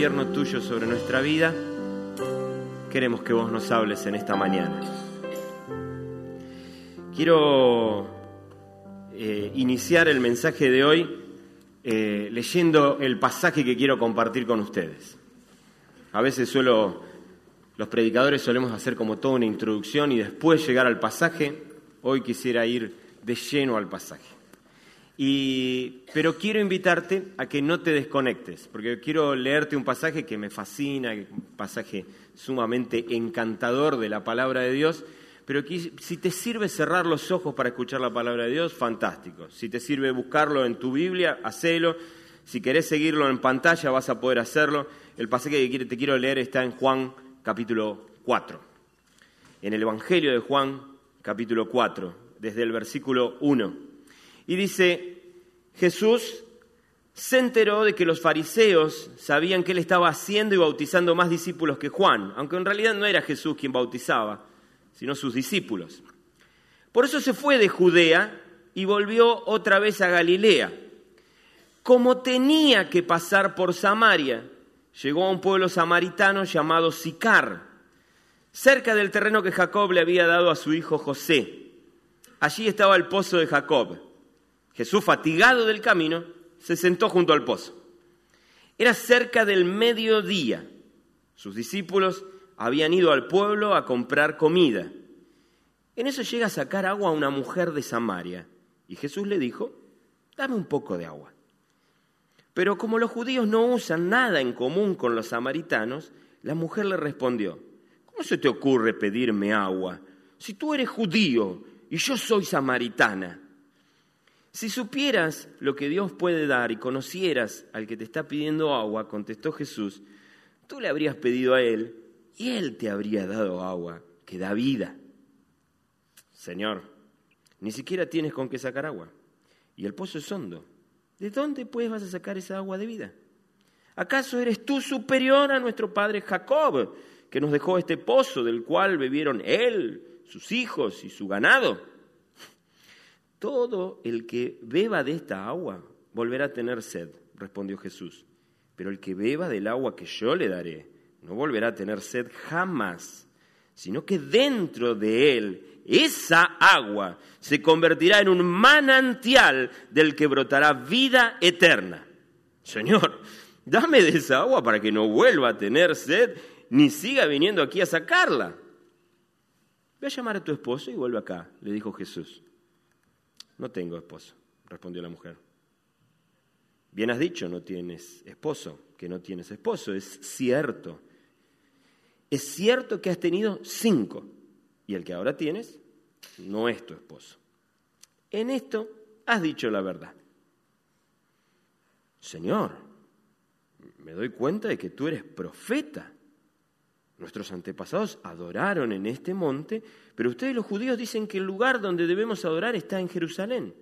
Tuyo sobre nuestra vida, queremos que vos nos hables en esta mañana. Quiero eh, iniciar el mensaje de hoy eh, leyendo el pasaje que quiero compartir con ustedes. A veces suelo, los predicadores solemos hacer como toda una introducción y después llegar al pasaje. Hoy quisiera ir de lleno al pasaje pero quiero invitarte a que no te desconectes, porque quiero leerte un pasaje que me fascina, un pasaje sumamente encantador de la palabra de Dios, pero si te sirve cerrar los ojos para escuchar la palabra de Dios, fantástico. Si te sirve buscarlo en tu Biblia, hacelo. Si querés seguirlo en pantalla, vas a poder hacerlo. El pasaje que te quiero leer está en Juan capítulo 4. En el Evangelio de Juan capítulo 4, desde el versículo 1. Y dice, Jesús se enteró de que los fariseos sabían que él estaba haciendo y bautizando más discípulos que Juan, aunque en realidad no era Jesús quien bautizaba, sino sus discípulos. Por eso se fue de Judea y volvió otra vez a Galilea. Como tenía que pasar por Samaria, llegó a un pueblo samaritano llamado Sicar, cerca del terreno que Jacob le había dado a su hijo José. Allí estaba el pozo de Jacob. Jesús, fatigado del camino, se sentó junto al pozo. Era cerca del mediodía. Sus discípulos habían ido al pueblo a comprar comida. En eso llega a sacar agua a una mujer de Samaria. Y Jesús le dijo, dame un poco de agua. Pero como los judíos no usan nada en común con los samaritanos, la mujer le respondió, ¿cómo se te ocurre pedirme agua? Si tú eres judío y yo soy samaritana. Si supieras lo que Dios puede dar y conocieras al que te está pidiendo agua, contestó Jesús, tú le habrías pedido a Él y Él te habría dado agua que da vida. Señor, ni siquiera tienes con qué sacar agua y el pozo es hondo. ¿De dónde pues vas a sacar esa agua de vida? ¿Acaso eres tú superior a nuestro padre Jacob, que nos dejó este pozo del cual bebieron él, sus hijos y su ganado? Todo el que beba de esta agua volverá a tener sed, respondió Jesús. Pero el que beba del agua que yo le daré no volverá a tener sed jamás, sino que dentro de él esa agua se convertirá en un manantial del que brotará vida eterna. Señor, dame de esa agua para que no vuelva a tener sed ni siga viniendo aquí a sacarla. Ve a llamar a tu esposo y vuelve acá, le dijo Jesús. No tengo esposo, respondió la mujer. Bien has dicho, no tienes esposo, que no tienes esposo, es cierto. Es cierto que has tenido cinco y el que ahora tienes no es tu esposo. En esto has dicho la verdad. Señor, me doy cuenta de que tú eres profeta. Nuestros antepasados adoraron en este monte, pero ustedes los judíos dicen que el lugar donde debemos adorar está en Jerusalén.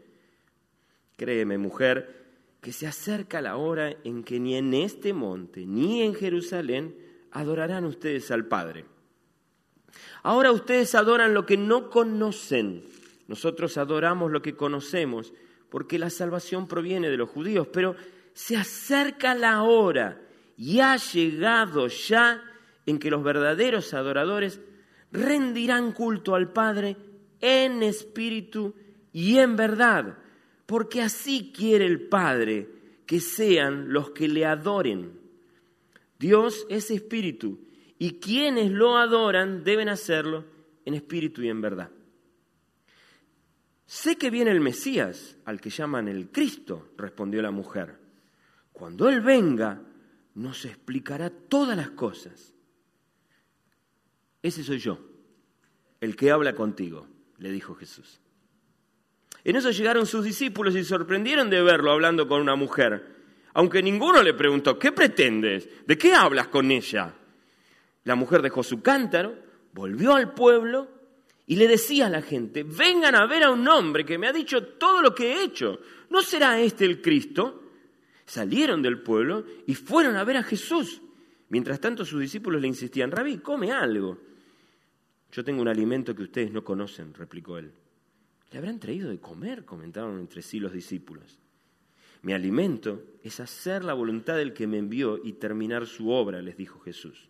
Créeme, mujer, que se acerca la hora en que ni en este monte ni en Jerusalén adorarán ustedes al Padre. Ahora ustedes adoran lo que no conocen. Nosotros adoramos lo que conocemos, porque la salvación proviene de los judíos, pero se acerca la hora y ha llegado ya en que los verdaderos adoradores rendirán culto al Padre en espíritu y en verdad, porque así quiere el Padre que sean los que le adoren. Dios es espíritu y quienes lo adoran deben hacerlo en espíritu y en verdad. Sé que viene el Mesías, al que llaman el Cristo, respondió la mujer. Cuando Él venga, nos explicará todas las cosas. Ese soy yo, el que habla contigo, le dijo Jesús. En eso llegaron sus discípulos y sorprendieron de verlo hablando con una mujer, aunque ninguno le preguntó, ¿qué pretendes? ¿De qué hablas con ella? La mujer dejó su cántaro, volvió al pueblo y le decía a la gente, vengan a ver a un hombre que me ha dicho todo lo que he hecho. ¿No será este el Cristo? Salieron del pueblo y fueron a ver a Jesús. Mientras tanto sus discípulos le insistían, Rabí, come algo. Yo tengo un alimento que ustedes no conocen, replicó él. Le habrán traído de comer, comentaron entre sí los discípulos. Mi alimento es hacer la voluntad del que me envió y terminar su obra, les dijo Jesús.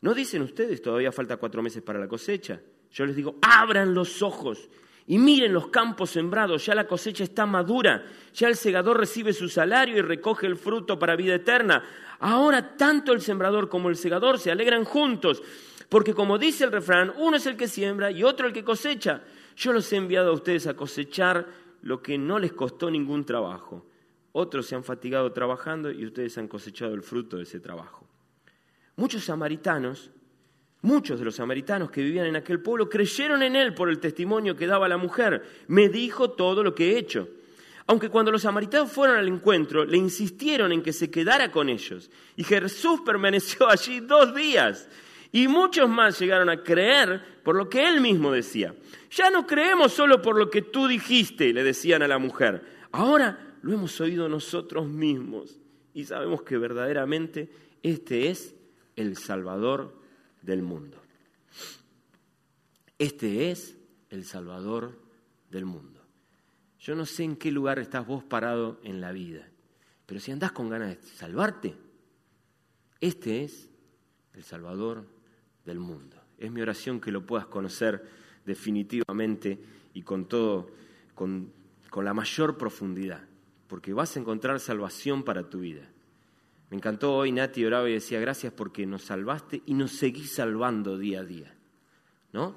¿No dicen ustedes todavía falta cuatro meses para la cosecha? Yo les digo, abran los ojos y miren los campos sembrados, ya la cosecha está madura, ya el segador recibe su salario y recoge el fruto para vida eterna. Ahora tanto el sembrador como el segador se alegran juntos, porque como dice el refrán, uno es el que siembra y otro el que cosecha. Yo los he enviado a ustedes a cosechar lo que no les costó ningún trabajo. Otros se han fatigado trabajando y ustedes han cosechado el fruto de ese trabajo. Muchos samaritanos Muchos de los samaritanos que vivían en aquel pueblo creyeron en él por el testimonio que daba la mujer. Me dijo todo lo que he hecho. Aunque cuando los samaritanos fueron al encuentro, le insistieron en que se quedara con ellos. Y Jesús permaneció allí dos días. Y muchos más llegaron a creer por lo que él mismo decía. Ya no creemos solo por lo que tú dijiste, le decían a la mujer. Ahora lo hemos oído nosotros mismos. Y sabemos que verdaderamente este es el Salvador del mundo. Este es el Salvador del mundo. Yo no sé en qué lugar estás vos parado en la vida, pero si andás con ganas de salvarte, este es el Salvador del mundo. Es mi oración que lo puedas conocer definitivamente y con todo, con, con la mayor profundidad, porque vas a encontrar salvación para tu vida. Me encantó hoy Nati oraba y decía, gracias porque nos salvaste y nos seguís salvando día a día. ¿No?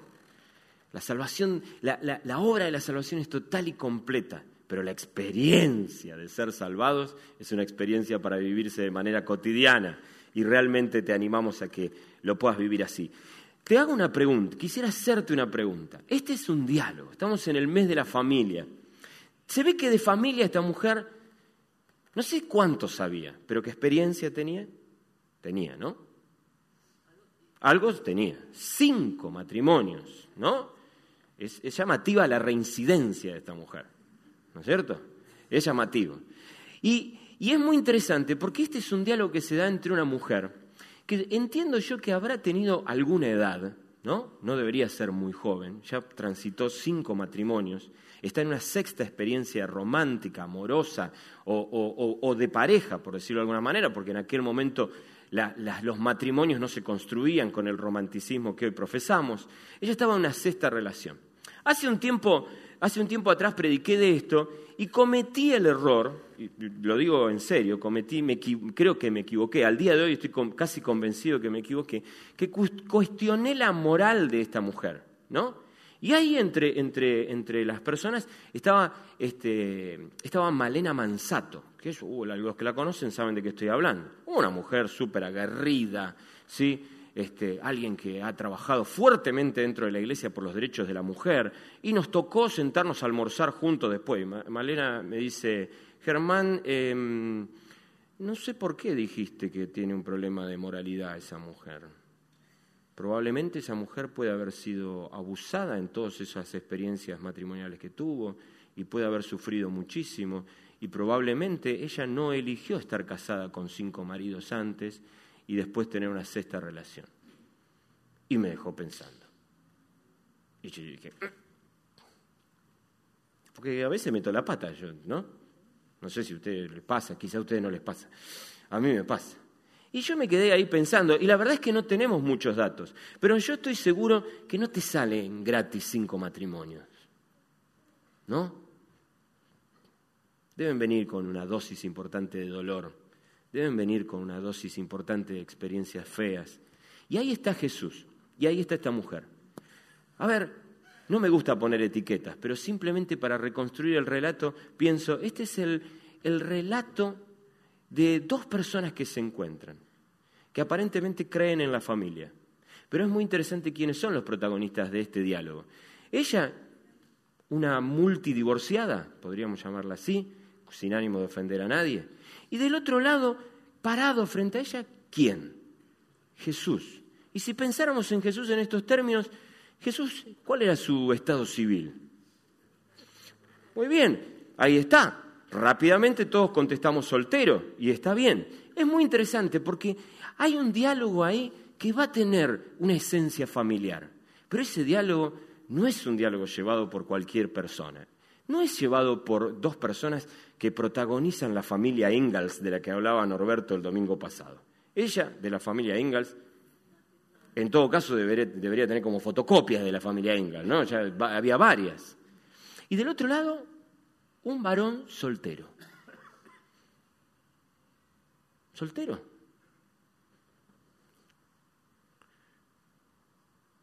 La salvación, la, la, obra de la salvación es total y completa, pero la experiencia de ser salvados es una experiencia para vivirse de manera cotidiana y realmente te animamos a que lo puedas vivir así. Te hago una pregunta, quisiera hacerte una pregunta. Este es un diálogo, estamos en el mes de la familia. Se ve que de familia esta mujer no sé cuánto sabía, pero qué experiencia tenía. Tenía, ¿no? Algo tenía. Cinco matrimonios, ¿no? Es, llamativa la reincidencia de esta mujer, ¿no es cierto? Es llamativo. Y, y es muy interesante porque este es un diálogo que se da entre una mujer que entiendo yo que habrá tenido alguna edad, ¿no? No debería ser muy joven, ya transitó cinco matrimonios, está en una sexta experiencia romántica, amorosa o, de pareja, por decirlo de alguna manera, porque en aquel momento los matrimonios no se construían con el romanticismo que hoy profesamos. Ella estaba en una sexta relación. Hace un tiempo, hace un tiempo atrás prediqué de esto y cometí el error, lo digo en serio, cometí, creo que me equivoqué, al día de hoy estoy casi convencido que me equivoqué, que cuestioné la moral de esta mujer, ¿no? Y ahí entre, entre, entre las personas estaba, este, estaba Malena Mansato, que es, uh, los que la conocen saben de qué estoy hablando. Una mujer súper aguerrida, ¿sí? Este, alguien que ha trabajado fuertemente dentro de la iglesia por los derechos de la mujer, y nos tocó sentarnos a almorzar juntos después. Malena me dice, Germán, em, no sé por qué dijiste que tiene un problema de moralidad esa mujer. Probablemente esa mujer puede haber sido abusada en todas esas experiencias matrimoniales que tuvo y puede haber sufrido muchísimo y probablemente ella no eligió estar casada con cinco maridos antes y después tener una sexta relación. Y me dejó pensando. Y yo dije, mm". porque a veces meto la pata yo, ¿no? No sé si a ustedes les pasa, quizá a ustedes no les pasa. A mí me pasa. Y yo me quedé ahí pensando, y la verdad es que no tenemos muchos datos, pero yo estoy seguro que no te salen gratis cinco matrimonios. ¿No? Deben venir con una dosis importante de dolor, deben venir con una dosis importante de experiencias feas. Y ahí está Jesús, y ahí está esta mujer. A ver, no me gusta poner etiquetas, pero simplemente para reconstruir el relato pienso, este es el, el relato de dos personas que se encuentran que aparentemente creen en la familia, Pero es muy interesante quiénes son los protagonistas de este diálogo. Ella, una multidivorciada, podríamos llamarla así, sin ánimo de ofender a nadie. Y del otro lado, parado frente a ella, ¿quién? Jesús. Y si pensáramos en Jesús en estos términos, Jesús, ¿cuál era su estado civil? Muy bien, ahí está. Rápidamente todos contestamos soltero y está bien. Es muy interesante porque hay un diálogo ahí que va a tener una esencia familiar. Pero ese diálogo no es un diálogo llevado por cualquier persona. No es llevado por dos personas que protagonizan la familia Ingalls de la que hablaba Norberto el domingo pasado. Ella, de la familia Ingalls, en todo caso debería, tener como fotocopias de la familia Ingalls, ¿no? Había varias. Y del otro lado, un varón soltero. Soltero.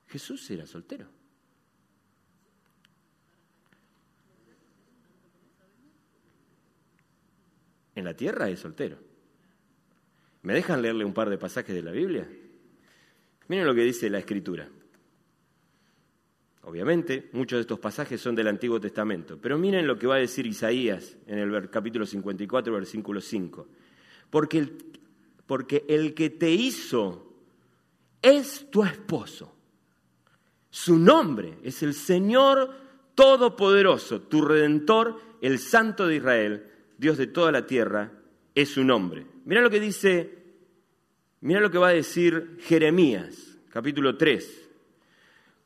Jesús era soltero. En la tierra es soltero. ¿Me dejan leerle un par de pasajes de la Biblia? Miren lo que dice la Escritura. Obviamente, muchos de estos pasajes son del Antiguo Testamento, pero miren lo que va a decir Isaías en el capítulo 54, versículo 5. Porque el, porque el que te hizo es tu esposo. Su nombre es el Señor Todopoderoso, tu Redentor, el Santo de Israel, Dios de toda la tierra, es su nombre. Mira lo que dice, mira lo que va a decir Jeremías, capítulo 3.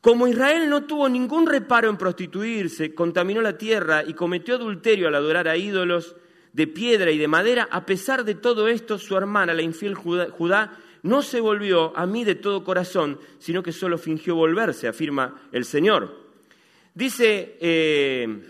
Como Israel no tuvo ningún reparo en prostituirse, contaminó la tierra y cometió adulterio al adorar a ídolos de piedra y de madera, a pesar de todo esto, su hermana, la infiel Judá, no se volvió a mí de todo corazón, sino que solo fingió volverse, afirma el Señor. Dice, eh,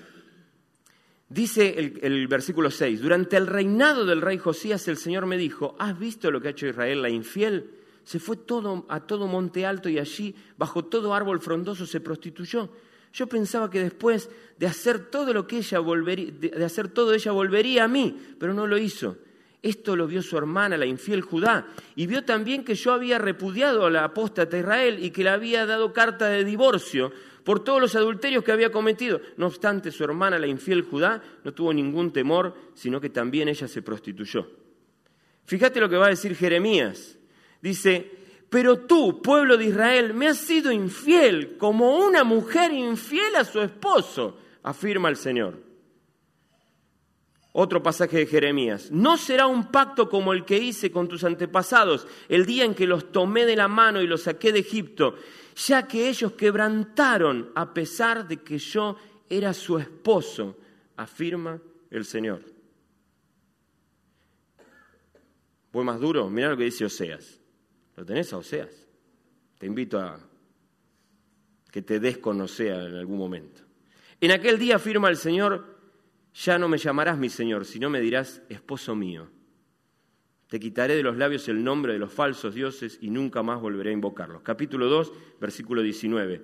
dice el, versículo 6, durante el reinado del rey Josías el Señor me dijo, ¿has visto lo que ha hecho Israel la infiel? Se fue todo, a todo monte alto y allí, bajo todo árbol frondoso, se prostituyó. Yo pensaba que después de hacer todo lo que ella volvería, de hacer todo ella volvería a mí, pero no lo hizo. Esto lo vio su hermana, la infiel Judá, y vio también que yo había repudiado a la apóstata Israel y que le había dado carta de divorcio por todos los adulterios que había cometido. No obstante, su hermana, la infiel Judá, no tuvo ningún temor, sino que también ella se prostituyó. Fíjate lo que va a decir Jeremías. Dice, pero tú, pueblo de Israel, me has sido infiel como una mujer infiel a su esposo, afirma el Señor. Otro pasaje de Jeremías. No será un pacto como el que hice con tus antepasados el día en que los tomé de la mano y los saqué de Egipto, ya que ellos quebrantaron a pesar de que yo era su esposo, afirma el Señor. Voy más duro, mira lo que dice Oseas. ¿Lo tenés a Oseas? Te invito a que te des con Oseas en algún momento. En aquel día afirma el Señor, ya no me llamarás mi Señor, sino me dirás esposo mío. Te quitaré de los labios el nombre de los falsos dioses y nunca más volveré a invocarlos. Capítulo 2, versículo 19.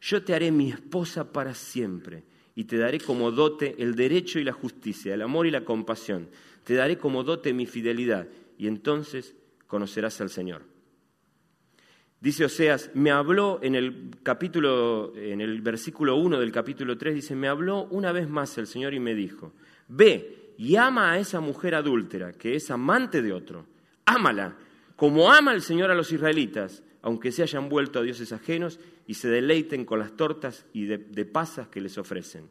Yo te haré mi esposa para siempre y te daré como dote el derecho y la justicia, el amor y la compasión. Te daré como dote mi fidelidad y entonces conocerás al Señor. Dice Oseas, me habló en el capítulo, en el versículo 1 del capítulo 3, dice, me habló una vez más el Señor y me dijo, ve y ama a esa mujer adúltera, que es amante de otro, ámala, como ama el Señor a los israelitas, aunque se hayan vuelto a dioses ajenos y se deleiten con las tortas y de, de pasas que les ofrecen.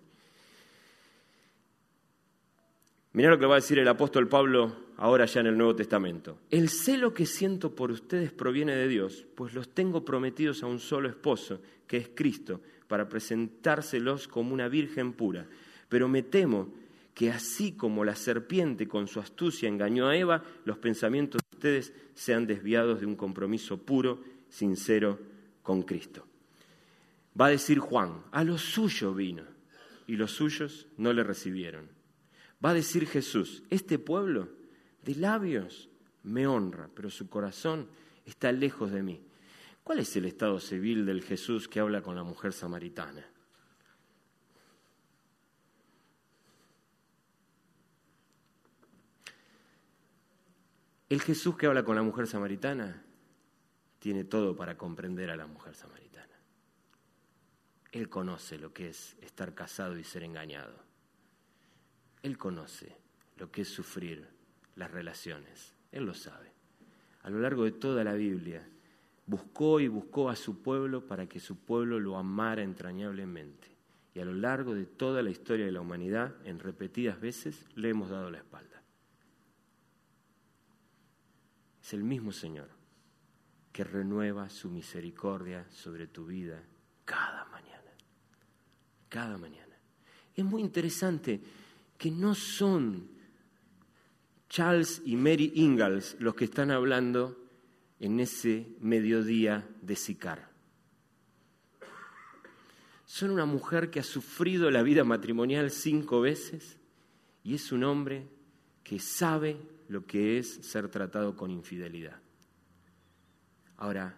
Mirá lo que va a decir el apóstol Pablo ahora ya en el Nuevo Testamento. El celo que siento por ustedes proviene de Dios, pues los tengo prometidos a un solo esposo, que es Cristo, para presentárselos como una virgen pura. Pero me temo que así como la serpiente con su astucia engañó a Eva, los pensamientos de ustedes sean desviados de un compromiso puro, sincero con Cristo. Va a decir Juan, a lo suyo vino, y los suyos no le recibieron. Va a decir Jesús, este pueblo de labios me honra, pero su corazón está lejos de mí. ¿Cuál es el estado civil del Jesús que habla con la mujer samaritana? El Jesús que habla con la mujer samaritana tiene todo para comprender a la mujer samaritana. Él conoce lo que es estar casado y ser engañado. Él conoce lo que es sufrir las relaciones. Él lo sabe. A lo largo de toda la Biblia, buscó y buscó a su pueblo para que su pueblo lo amara entrañablemente. Y a lo largo de toda la historia de la humanidad, en repetidas veces, le hemos dado la espalda. Es el mismo Señor que renueva su misericordia sobre tu vida cada mañana. Cada mañana. Es muy interesante que no son Charles y Mary Ingalls los que están hablando en ese mediodía de Sicar. Son una mujer que ha sufrido la vida matrimonial cinco veces y es un hombre que sabe lo que es ser tratado con infidelidad. Ahora,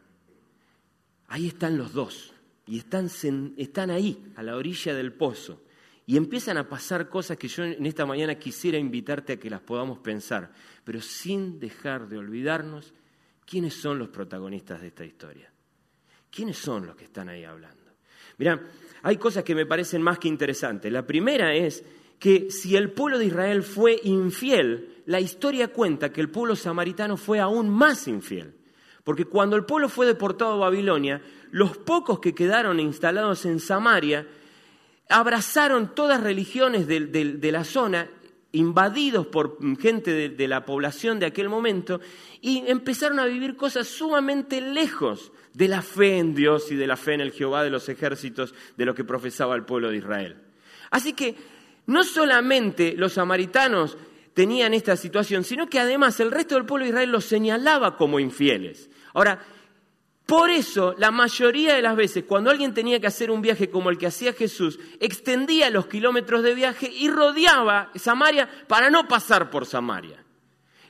ahí están los dos y están, están ahí, a la orilla del pozo, y empiezan a pasar cosas que yo en esta mañana quisiera invitarte a que las podamos pensar, pero sin dejar de olvidarnos ¿Quiénes son los protagonistas de esta historia? ¿Quiénes son los que están ahí hablando? Mirá, hay cosas que me parecen más que interesantes. La primera es que si el pueblo de Israel fue infiel, la historia cuenta que el pueblo samaritano fue aún más infiel. Porque cuando el pueblo fue deportado a Babilonia, los pocos que quedaron instalados en Samaria abrazaron todas religiones de, de la zona invadidos por gente de, la población de aquel momento y empezaron a vivir cosas sumamente lejos de la fe en Dios y de la fe en el Jehová de los ejércitos de lo que profesaba el pueblo de Israel. Así que no solamente los samaritanos tenían esta situación, sino que además el resto del pueblo de Israel los señalaba como infieles. Ahora, por eso, la mayoría de las veces, cuando alguien tenía que hacer un viaje como el que hacía Jesús, extendía los kilómetros de viaje y rodeaba Samaria para no pasar por Samaria.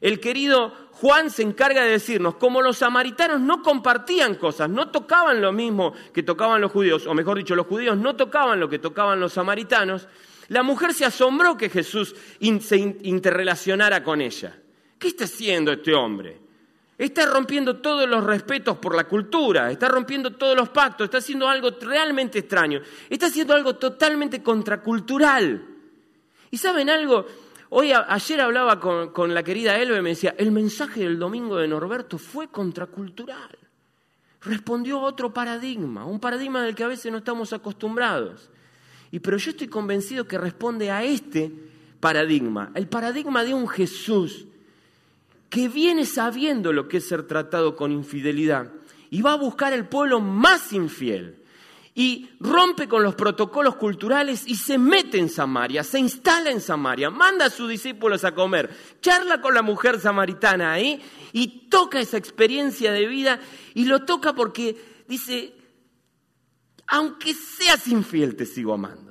El querido Juan se encarga de decirnos, como los samaritanos no compartían cosas, no tocaban lo mismo que tocaban los judíos, o mejor dicho, los judíos no tocaban lo que tocaban los samaritanos, la mujer se asombró que Jesús se interrelacionara con ella. ¿Qué está haciendo este hombre? Está rompiendo todos los respetos por la cultura, está rompiendo todos los pactos, está haciendo algo realmente extraño, está haciendo algo totalmente contracultural. Y saben algo, hoy ayer hablaba con, la querida Elbe y me decía, el mensaje del domingo de Norberto fue contracultural. Respondió a otro paradigma, un paradigma del que a veces no estamos acostumbrados. Y pero yo estoy convencido que responde a este paradigma, el paradigma de un Jesús que viene sabiendo lo que es ser tratado con infidelidad y va a buscar el pueblo más infiel y rompe con los protocolos culturales y se mete en Samaria, se instala en Samaria, manda a sus discípulos a comer, charla con la mujer samaritana ahí y toca esa experiencia de vida y lo toca porque dice, aunque seas infiel te sigo amando.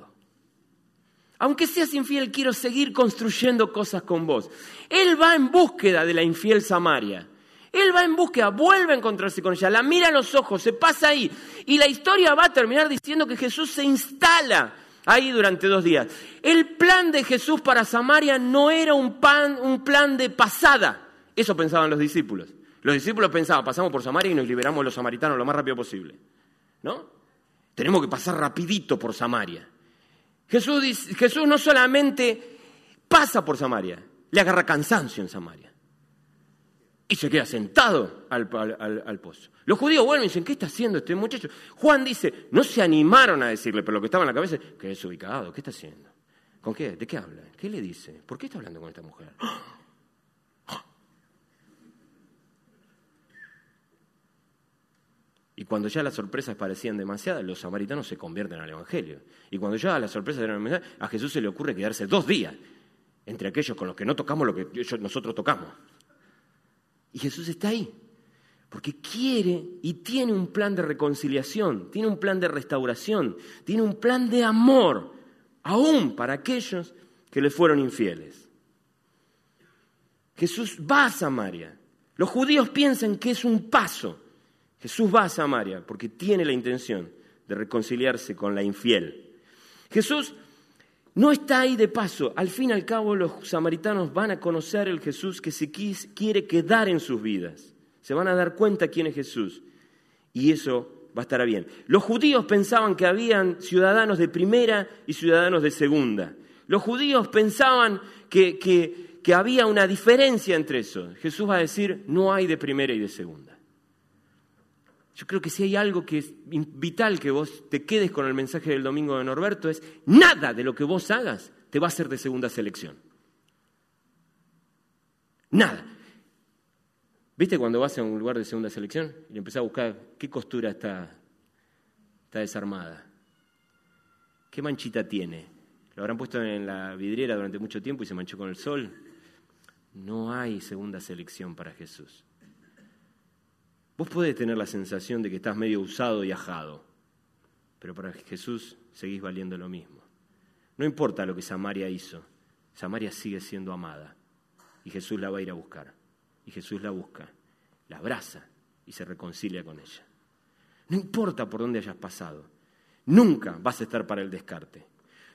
Aunque seas infiel, quiero seguir construyendo cosas con vos. Él va en búsqueda de la infiel Samaria. Él va en búsqueda, vuelve a encontrarse con ella, la mira a los ojos, se pasa ahí. Y la historia va a terminar diciendo que Jesús se instala ahí durante dos días. El plan de Jesús para Samaria no era un, un plan de pasada. Eso pensaban los discípulos. Los discípulos pensaban, pasamos por Samaria y nos liberamos de los samaritanos lo más rápido posible. ¿No? Tenemos que pasar rapidito por Samaria. Jesús, no solamente pasa por Samaria, le agarra cansancio en Samaria. Y se queda sentado al, pozo. Los judíos vuelven y dicen, ¿qué está haciendo este muchacho? Juan dice, no se animaron a decirle, pero lo que estaba en la cabeza que es ubicado, ¿qué está haciendo? ¿Con qué? ¿De qué habla? ¿Qué le dice? ¿Por qué está hablando con esta mujer? Y cuando ya las sorpresas parecían demasiadas, los samaritanos se convierten al Evangelio. Y cuando ya las sorpresas eran demasiadas, a Jesús se le ocurre quedarse dos días entre aquellos con los que no tocamos lo que nosotros tocamos. Y Jesús está ahí, porque quiere y tiene un plan de reconciliación, tiene un plan de restauración, tiene un plan de amor, aún para aquellos que le fueron infieles. Jesús va a Samaria. Los judíos piensan que es un paso Jesús va a Samaria porque tiene la intención de reconciliarse con la infiel. Jesús no está ahí de paso. Al fin y al cabo los samaritanos van a conocer el Jesús que se quiere quedar en sus vidas. Se van a dar cuenta quién es Jesús. y eso va a estar bien. Los judíos pensaban que habían ciudadanos de primera y ciudadanos de segunda. Los judíos pensaban que, que había una diferencia entre eso. Jesús va a decir, no hay de primera y de segunda. Yo creo que si hay algo que es vital que vos te quedes con el mensaje del domingo de Norberto es, nada de lo que vos hagas te va a ser de segunda selección. Nada. ¿Viste cuando vas a un lugar de segunda selección y empezás a buscar qué costura está, está desarmada? ¿Qué manchita tiene? Lo habrán puesto en la vidriera durante mucho tiempo y se manchó con el sol. No hay segunda selección para Jesús. Vos podés tener la sensación de que estás medio usado y ajado, pero para Jesús seguís valiendo lo mismo. No importa lo que Samaria hizo, Samaria sigue siendo amada y Jesús la va a ir a buscar. Y Jesús la busca, la abraza y se reconcilia con ella. No importa por dónde hayas pasado, nunca vas a estar para el descarte,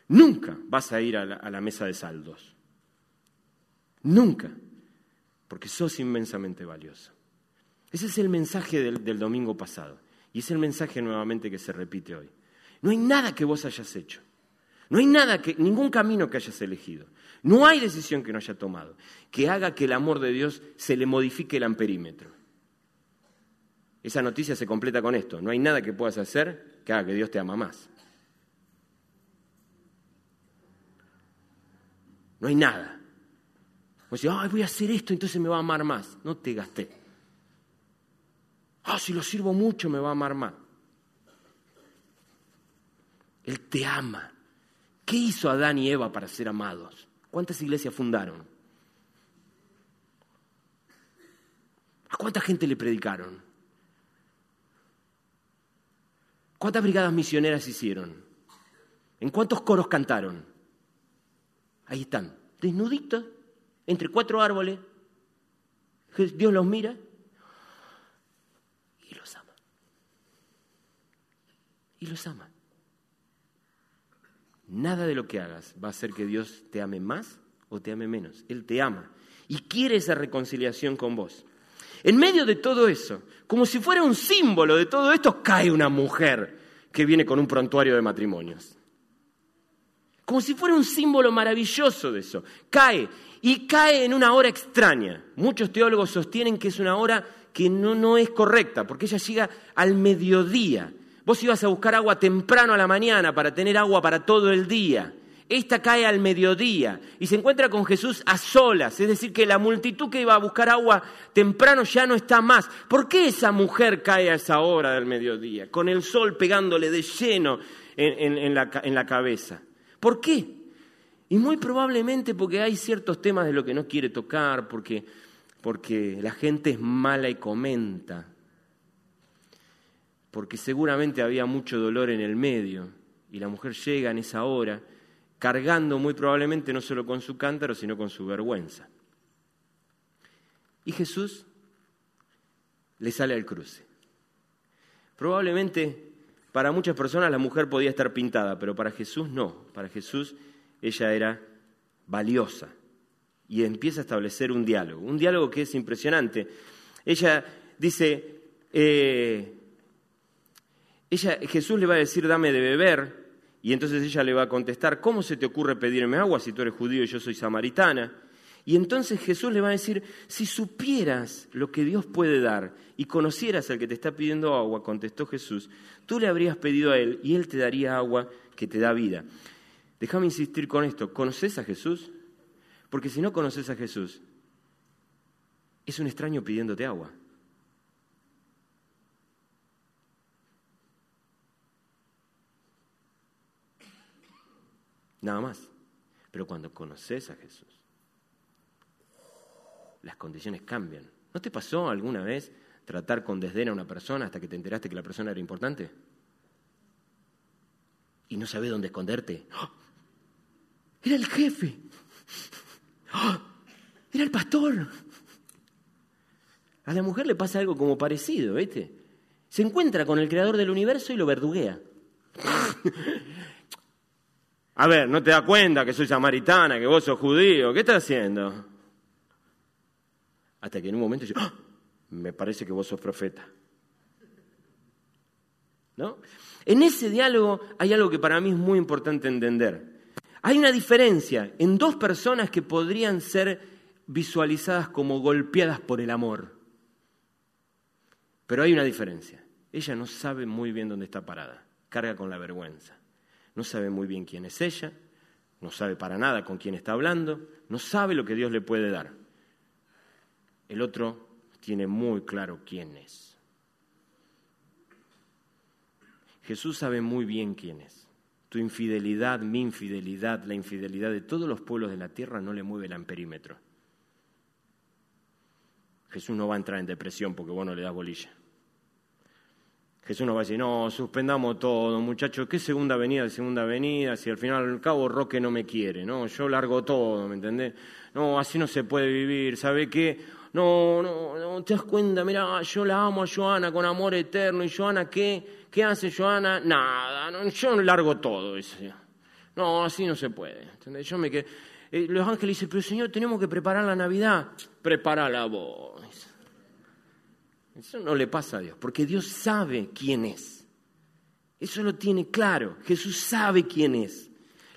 nunca vas a ir a la, a la mesa de saldos, nunca, porque sos inmensamente valioso. Ese es el mensaje del, domingo pasado y es el mensaje nuevamente que se repite hoy. No hay nada que vos hayas hecho. No hay nada que, ningún camino que hayas elegido. No hay decisión que no haya tomado que haga que el amor de Dios se le modifique el amperímetro. Esa noticia se completa con esto. No hay nada que puedas hacer que haga que Dios te ama más. No hay nada. Vos decís, Ay, voy a hacer esto, entonces me va a amar más. No te gasté. Ah, si lo sirvo mucho me va a amar más. Él te ama. ¿Qué hizo Adán y Eva para ser amados? ¿Cuántas iglesias fundaron? ¿A cuánta gente le predicaron? ¿Cuántas brigadas misioneras hicieron? ¿En cuántos coros cantaron? Ahí están, desnuditos, entre cuatro árboles. Dios los mira y los ama. Nada de lo que hagas va a hacer que Dios te ame más o te ame menos. Él te ama y quiere esa reconciliación con vos. En medio de todo eso, como si fuera un símbolo de todo esto, cae una mujer que viene con un prontuario de matrimonios. Como si fuera un símbolo maravilloso de eso. Cae y cae en una hora extraña. Muchos teólogos sostienen que es una hora que no, no es correcta, porque ella llega al mediodía. Vos ibas a buscar agua temprano a la mañana para tener agua para todo el día. Esta cae al mediodía y se encuentra con Jesús a solas, es decir, que la multitud que iba a buscar agua temprano ya no está más. ¿Por qué esa mujer cae a esa hora del mediodía, con el sol pegándole de lleno en, la, en la cabeza? ¿Por qué? Y muy probablemente porque hay ciertos temas de lo que no quiere tocar, porque, porque la gente es mala y comenta, porque seguramente había mucho dolor en el medio y la mujer llega en esa hora cargando muy probablemente no solo con su cántaro, sino con su vergüenza. Y Jesús le sale al cruce. Probablemente para muchas personas la mujer podía estar pintada, pero para Jesús no. Para Jesús ella era valiosa y empieza a establecer un diálogo, un diálogo que es impresionante. Ella dice, eh, ella, Jesús le va a decir, dame de beber, y entonces ella le va a contestar, ¿cómo se te ocurre pedirme agua si tú eres judío y yo soy samaritana? Y entonces Jesús le va a decir, si supieras lo que Dios puede dar y conocieras al que te está pidiendo agua, contestó Jesús, tú le habrías pedido a él y él te daría agua que te da vida. Déjame insistir con esto, ¿conoces a Jesús? Porque si no conoces a Jesús, es un extraño pidiéndote agua. Nada más. Pero cuando conoces a Jesús, las condiciones cambian. ¿No te pasó alguna vez tratar con desdén a una persona hasta que te enteraste que la persona era importante? Y no sabes dónde esconderte. ¡Oh! Era el jefe. ¡Oh! Era el pastor. A la mujer le pasa algo como parecido, ¿viste? Se encuentra con el creador del universo y lo verduguea. A ver, ¿no te das cuenta que soy samaritana, que vos sos judío? ¿Qué estás haciendo? Hasta que en un momento yo, ¡Ah! me parece que vos sos profeta. ¿no? En ese diálogo hay algo que para mí es muy importante entender. Hay una diferencia en dos personas que podrían ser visualizadas como golpeadas por el amor. Pero hay una diferencia. Ella no sabe muy bien dónde está parada, carga con la vergüenza. No sabe muy bien quién es ella, no sabe para nada con quién está hablando, no sabe lo que Dios le puede dar. El otro tiene muy claro quién es. Jesús sabe muy bien quién es. Tu infidelidad, mi infidelidad, la infidelidad de todos los pueblos de la tierra no le mueve el amperímetro. Jesús no va a entrar en depresión porque vos no le das bolilla. Jesús no va a decir, no, suspendamos todo, muchachos, ¿qué segunda venida de segunda venida? Si al final al cabo Roque no me quiere, no, yo largo todo, ¿me entendés? No, así no se puede vivir, ¿sabe qué? No, no, no, te das cuenta, mira, yo la amo a Joana con amor eterno, y Joana, ¿qué? ¿Qué hace Joana? Nada, yo largo todo, dice. No, así no se puede, ¿entendés? Yo me quedé... Eh, los ángeles dicen, pero Señor, tenemos que preparar la Navidad. Prepárala vos. Eso no le pasa a Dios, porque Dios sabe quién es. Eso lo tiene claro. Jesús sabe quién es.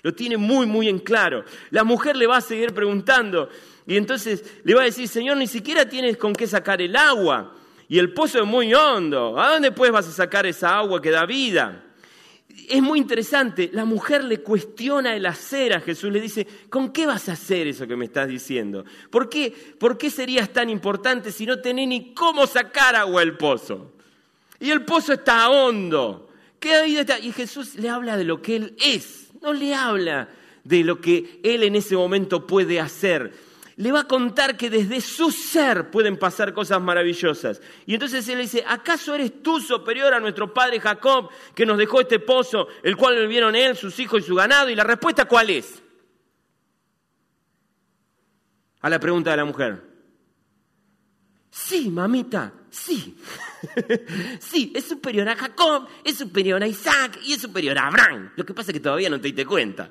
Lo tiene muy, muy en claro. La mujer le va a seguir preguntando y entonces le va a decir, Señor, ni siquiera tienes con qué sacar el agua. Y el pozo es muy hondo. ¿A dónde pues vas a sacar esa agua que da vida? Es muy interesante, la mujer le cuestiona el hacer a Jesús, le dice, ¿con qué vas a hacer eso que me estás diciendo? ¿Por qué, ¿Por qué serías tan importante si no tenés ni cómo sacar agua del pozo? Y el pozo está hondo. ¿Qué está? Y Jesús le habla de lo que Él es, no le habla de lo que Él en ese momento puede hacer le va a contar que desde su ser pueden pasar cosas maravillosas. Y entonces él le dice, ¿acaso eres tú superior a nuestro padre Jacob que nos dejó este pozo, el cual vivieron él, sus hijos y su ganado? Y la respuesta cuál es? A la pregunta de la mujer. Sí, mamita, sí. sí, es superior a Jacob, es superior a Isaac y es superior a Abraham. Lo que pasa es que todavía no te diste cuenta.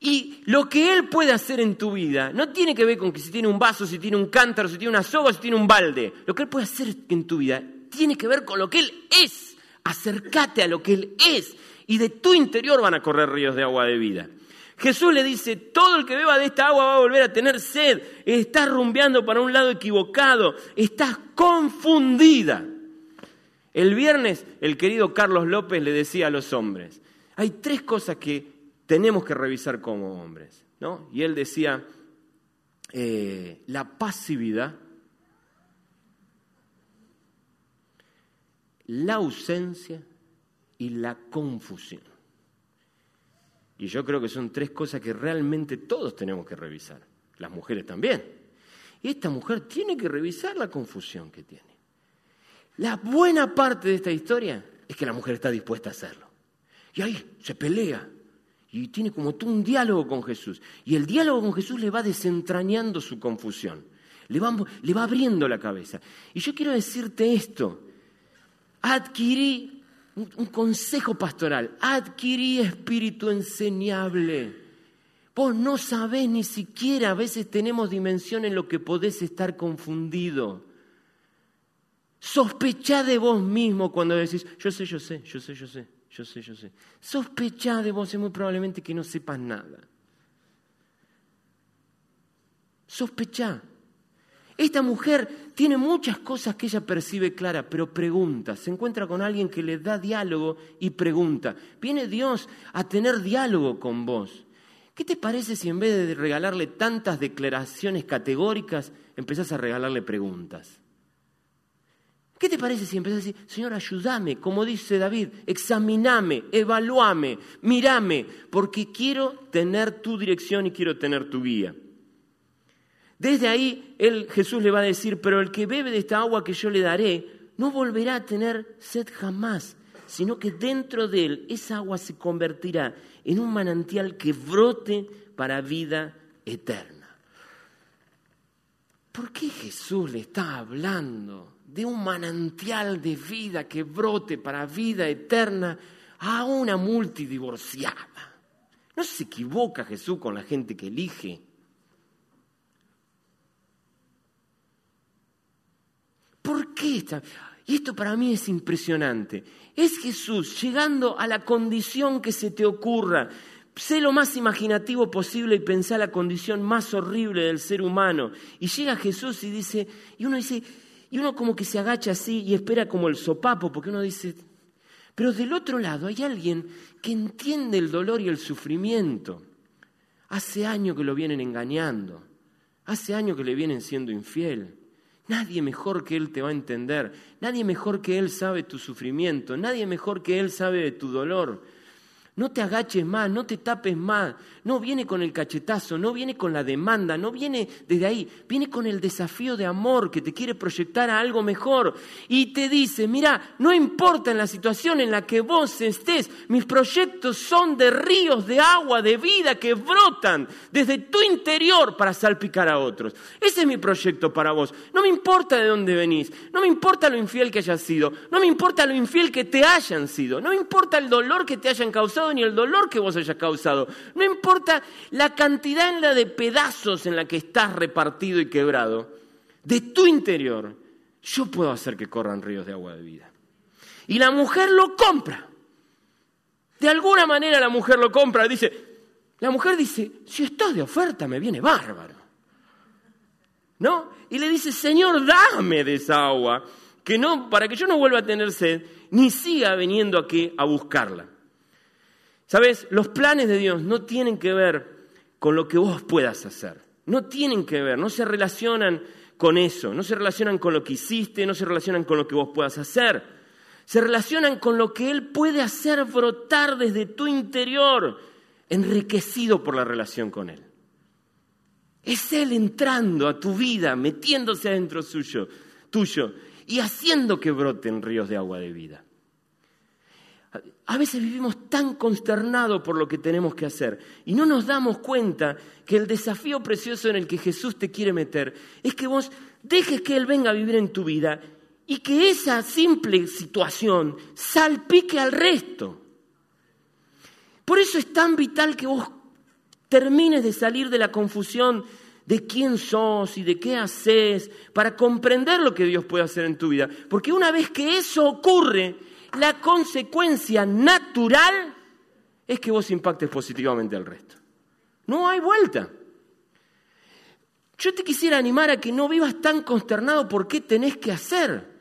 Y lo que Él puede hacer en tu vida no tiene que ver con que si tiene un vaso, si tiene un cántaro, si tiene una soga, si tiene un balde. Lo que Él puede hacer en tu vida tiene que ver con lo que Él es. Acércate a lo que Él es. Y de tu interior van a correr ríos de agua de vida. Jesús le dice, todo el que beba de esta agua va a volver a tener sed. Estás rumbeando para un lado equivocado. Estás confundida. El viernes el querido Carlos López le decía a los hombres, hay tres cosas que tenemos que revisar como hombres. ¿no? Y él decía, eh, la pasividad, la ausencia y la confusión. Y yo creo que son tres cosas que realmente todos tenemos que revisar, las mujeres también. Y esta mujer tiene que revisar la confusión que tiene. La buena parte de esta historia es que la mujer está dispuesta a hacerlo. Y ahí se pelea, y tiene como tú un diálogo con Jesús. Y el diálogo con Jesús le va desentrañando su confusión, le va, le va abriendo la cabeza. Y yo quiero decirte esto, adquirí un consejo pastoral, adquirí espíritu enseñable. Vos no sabés ni siquiera, a veces tenemos dimensión en lo que podés estar confundido. Sospechá de vos mismo cuando decís, yo sé, yo sé, yo sé, yo sé yo sé, yo sé. Sospecha de vos es muy probablemente que no sepas nada. Sospecha. Esta mujer tiene muchas cosas que ella percibe clara, pero pregunta. Se encuentra con alguien que le da diálogo y pregunta. Viene Dios a tener diálogo con vos. ¿Qué te parece si en vez de regalarle tantas declaraciones categóricas, empezás a regalarle preguntas? ¿Qué te parece si empiezas a decir, Señor, ayúdame, como dice David, examiname, evalúame, mírame, porque quiero tener tu dirección y quiero tener tu guía? Desde ahí Jesús le va a decir, pero el que bebe de esta agua que yo le daré, no volverá a tener sed jamás, sino que dentro de él esa agua se convertirá en un manantial que brote para vida eterna. ¿Por qué Jesús le está hablando de un manantial de vida que brote para vida eterna a una multidivorciada. No se equivoca Jesús con la gente que elige. ¿Por qué está? Y esto para mí es impresionante. Es Jesús llegando a la condición que se te ocurra. Sé lo más imaginativo posible y pensá la condición más horrible del ser humano. Y llega Jesús y dice, y uno dice, y uno como que se agacha así y espera como el sopapo, porque uno dice, pero del otro lado hay alguien que entiende el dolor y el sufrimiento. Hace años que lo vienen engañando, hace años que le vienen siendo infiel. Nadie mejor que Él te va a entender, nadie mejor que Él sabe tu sufrimiento, nadie mejor que Él sabe de tu dolor. No te agaches más, no te tapes más. No viene con el cachetazo, no viene con la demanda, no viene desde ahí. Viene con el desafío de amor que te quiere proyectar a algo mejor. Y te dice, mira, no importa en la situación en la que vos estés, mis proyectos son de ríos de agua, de vida que brotan desde tu interior para salpicar a otros. Ese es mi proyecto para vos. No me importa de dónde venís, no me importa lo infiel que hayas sido, no me importa lo infiel que te hayan sido, no me importa el dolor que te hayan causado ni el dolor que vos hayas causado. No importa la cantidad en la de pedazos en la que estás repartido y quebrado. De tu interior, yo puedo hacer que corran ríos de agua de vida. Y la mujer lo compra. De alguna manera la mujer lo compra. Dice, la mujer dice, si estás de oferta me viene bárbaro. ¿No? Y le dice, Señor, dame de esa agua, que no, para que yo no vuelva a tener sed, ni siga viniendo aquí a buscarla. Sabes, los planes de Dios no tienen que ver con lo que vos puedas hacer. No tienen que ver, no se relacionan con eso, no se relacionan con lo que hiciste, no se relacionan con lo que vos puedas hacer. Se relacionan con lo que Él puede hacer brotar desde tu interior, enriquecido por la relación con Él. Es Él entrando a tu vida, metiéndose adentro suyo, tuyo y haciendo que broten ríos de agua de vida. A veces vivimos tan consternados por lo que tenemos que hacer y no nos damos cuenta que el desafío precioso en el que Jesús te quiere meter es que vos dejes que Él venga a vivir en tu vida y que esa simple situación salpique al resto. Por eso es tan vital que vos termines de salir de la confusión de quién sos y de qué haces para comprender lo que Dios puede hacer en tu vida. Porque una vez que eso ocurre, la consecuencia natural es que vos impactes positivamente al resto. No hay vuelta. Yo te quisiera animar a que no vivas tan consternado por qué tenés que hacer.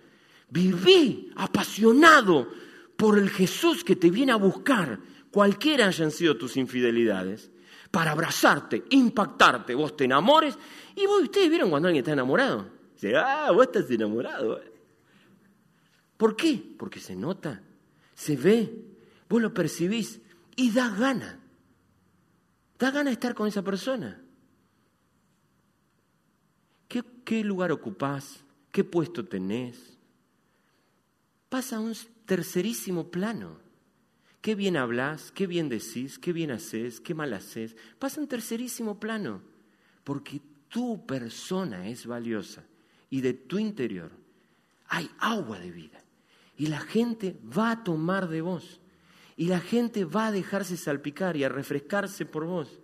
Viví apasionado por el Jesús que te viene a buscar, cualquiera hayan sido tus infidelidades, para abrazarte, impactarte, vos te enamores. Y vos, ustedes vieron cuando alguien está enamorado. Dice, ah, vos estás enamorado. ¿Por qué? Porque se nota, se ve, vos lo percibís y da gana. Da gana estar con esa persona. ¿Qué, lugar ocupás? ¿Qué puesto tenés? Pasa a un tercerísimo plano. Qué bien hablas, qué bien decís, qué bien haces, qué mal haces. Pasa a un tercerísimo plano. Porque tu persona es valiosa y de tu interior hay agua de vida. Y la gente va a tomar de vos. Y la gente va a dejarse salpicar y a refrescarse por vos.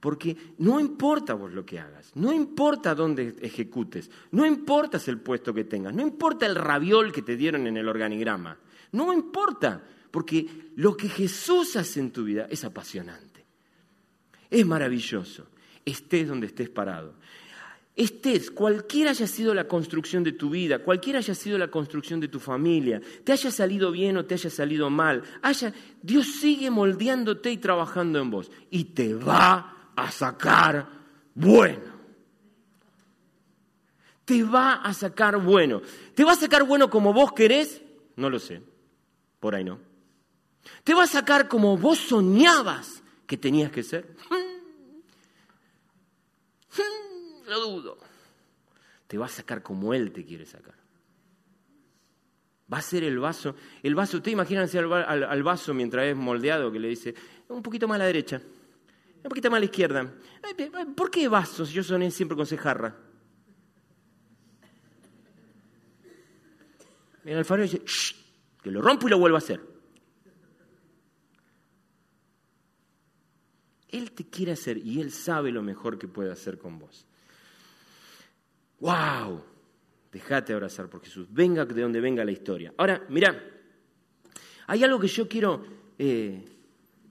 Porque no importa vos lo que hagas, no importa dónde ejecutes, no importa el puesto que tengas, no importa el raviol que te dieron en el organigrama, no importa, porque lo que Jesús hace en tu vida es apasionante, es maravilloso, estés donde estés parado estés, cualquiera haya sido la construcción de tu vida, cualquiera haya sido la construcción de tu familia, te haya salido bien o te haya salido mal, haya, Dios sigue moldeándote y trabajando en vos y te va a sacar bueno. Te va a sacar bueno. ¿Te va a sacar bueno como vos querés? No lo sé. Por ahí no. ¿Te va a sacar como vos soñabas que tenías que ser? dudo. Te va a sacar como Él te quiere sacar. Va a ser el vaso. El vaso, ustedes imagínense al, vaso mientras es moldeado que le dice, un poquito más a la derecha, un poquito más a la izquierda. ¿Por qué vasos? Yo soné siempre con cejarra. El alfarero dice, que lo rompo y lo vuelvo a hacer. Él te quiere hacer y Él sabe lo mejor que puede hacer con vos. ¡Wow! Déjate abrazar por Jesús. Venga de donde venga la historia. Ahora, mira, hay algo que yo quiero, eh,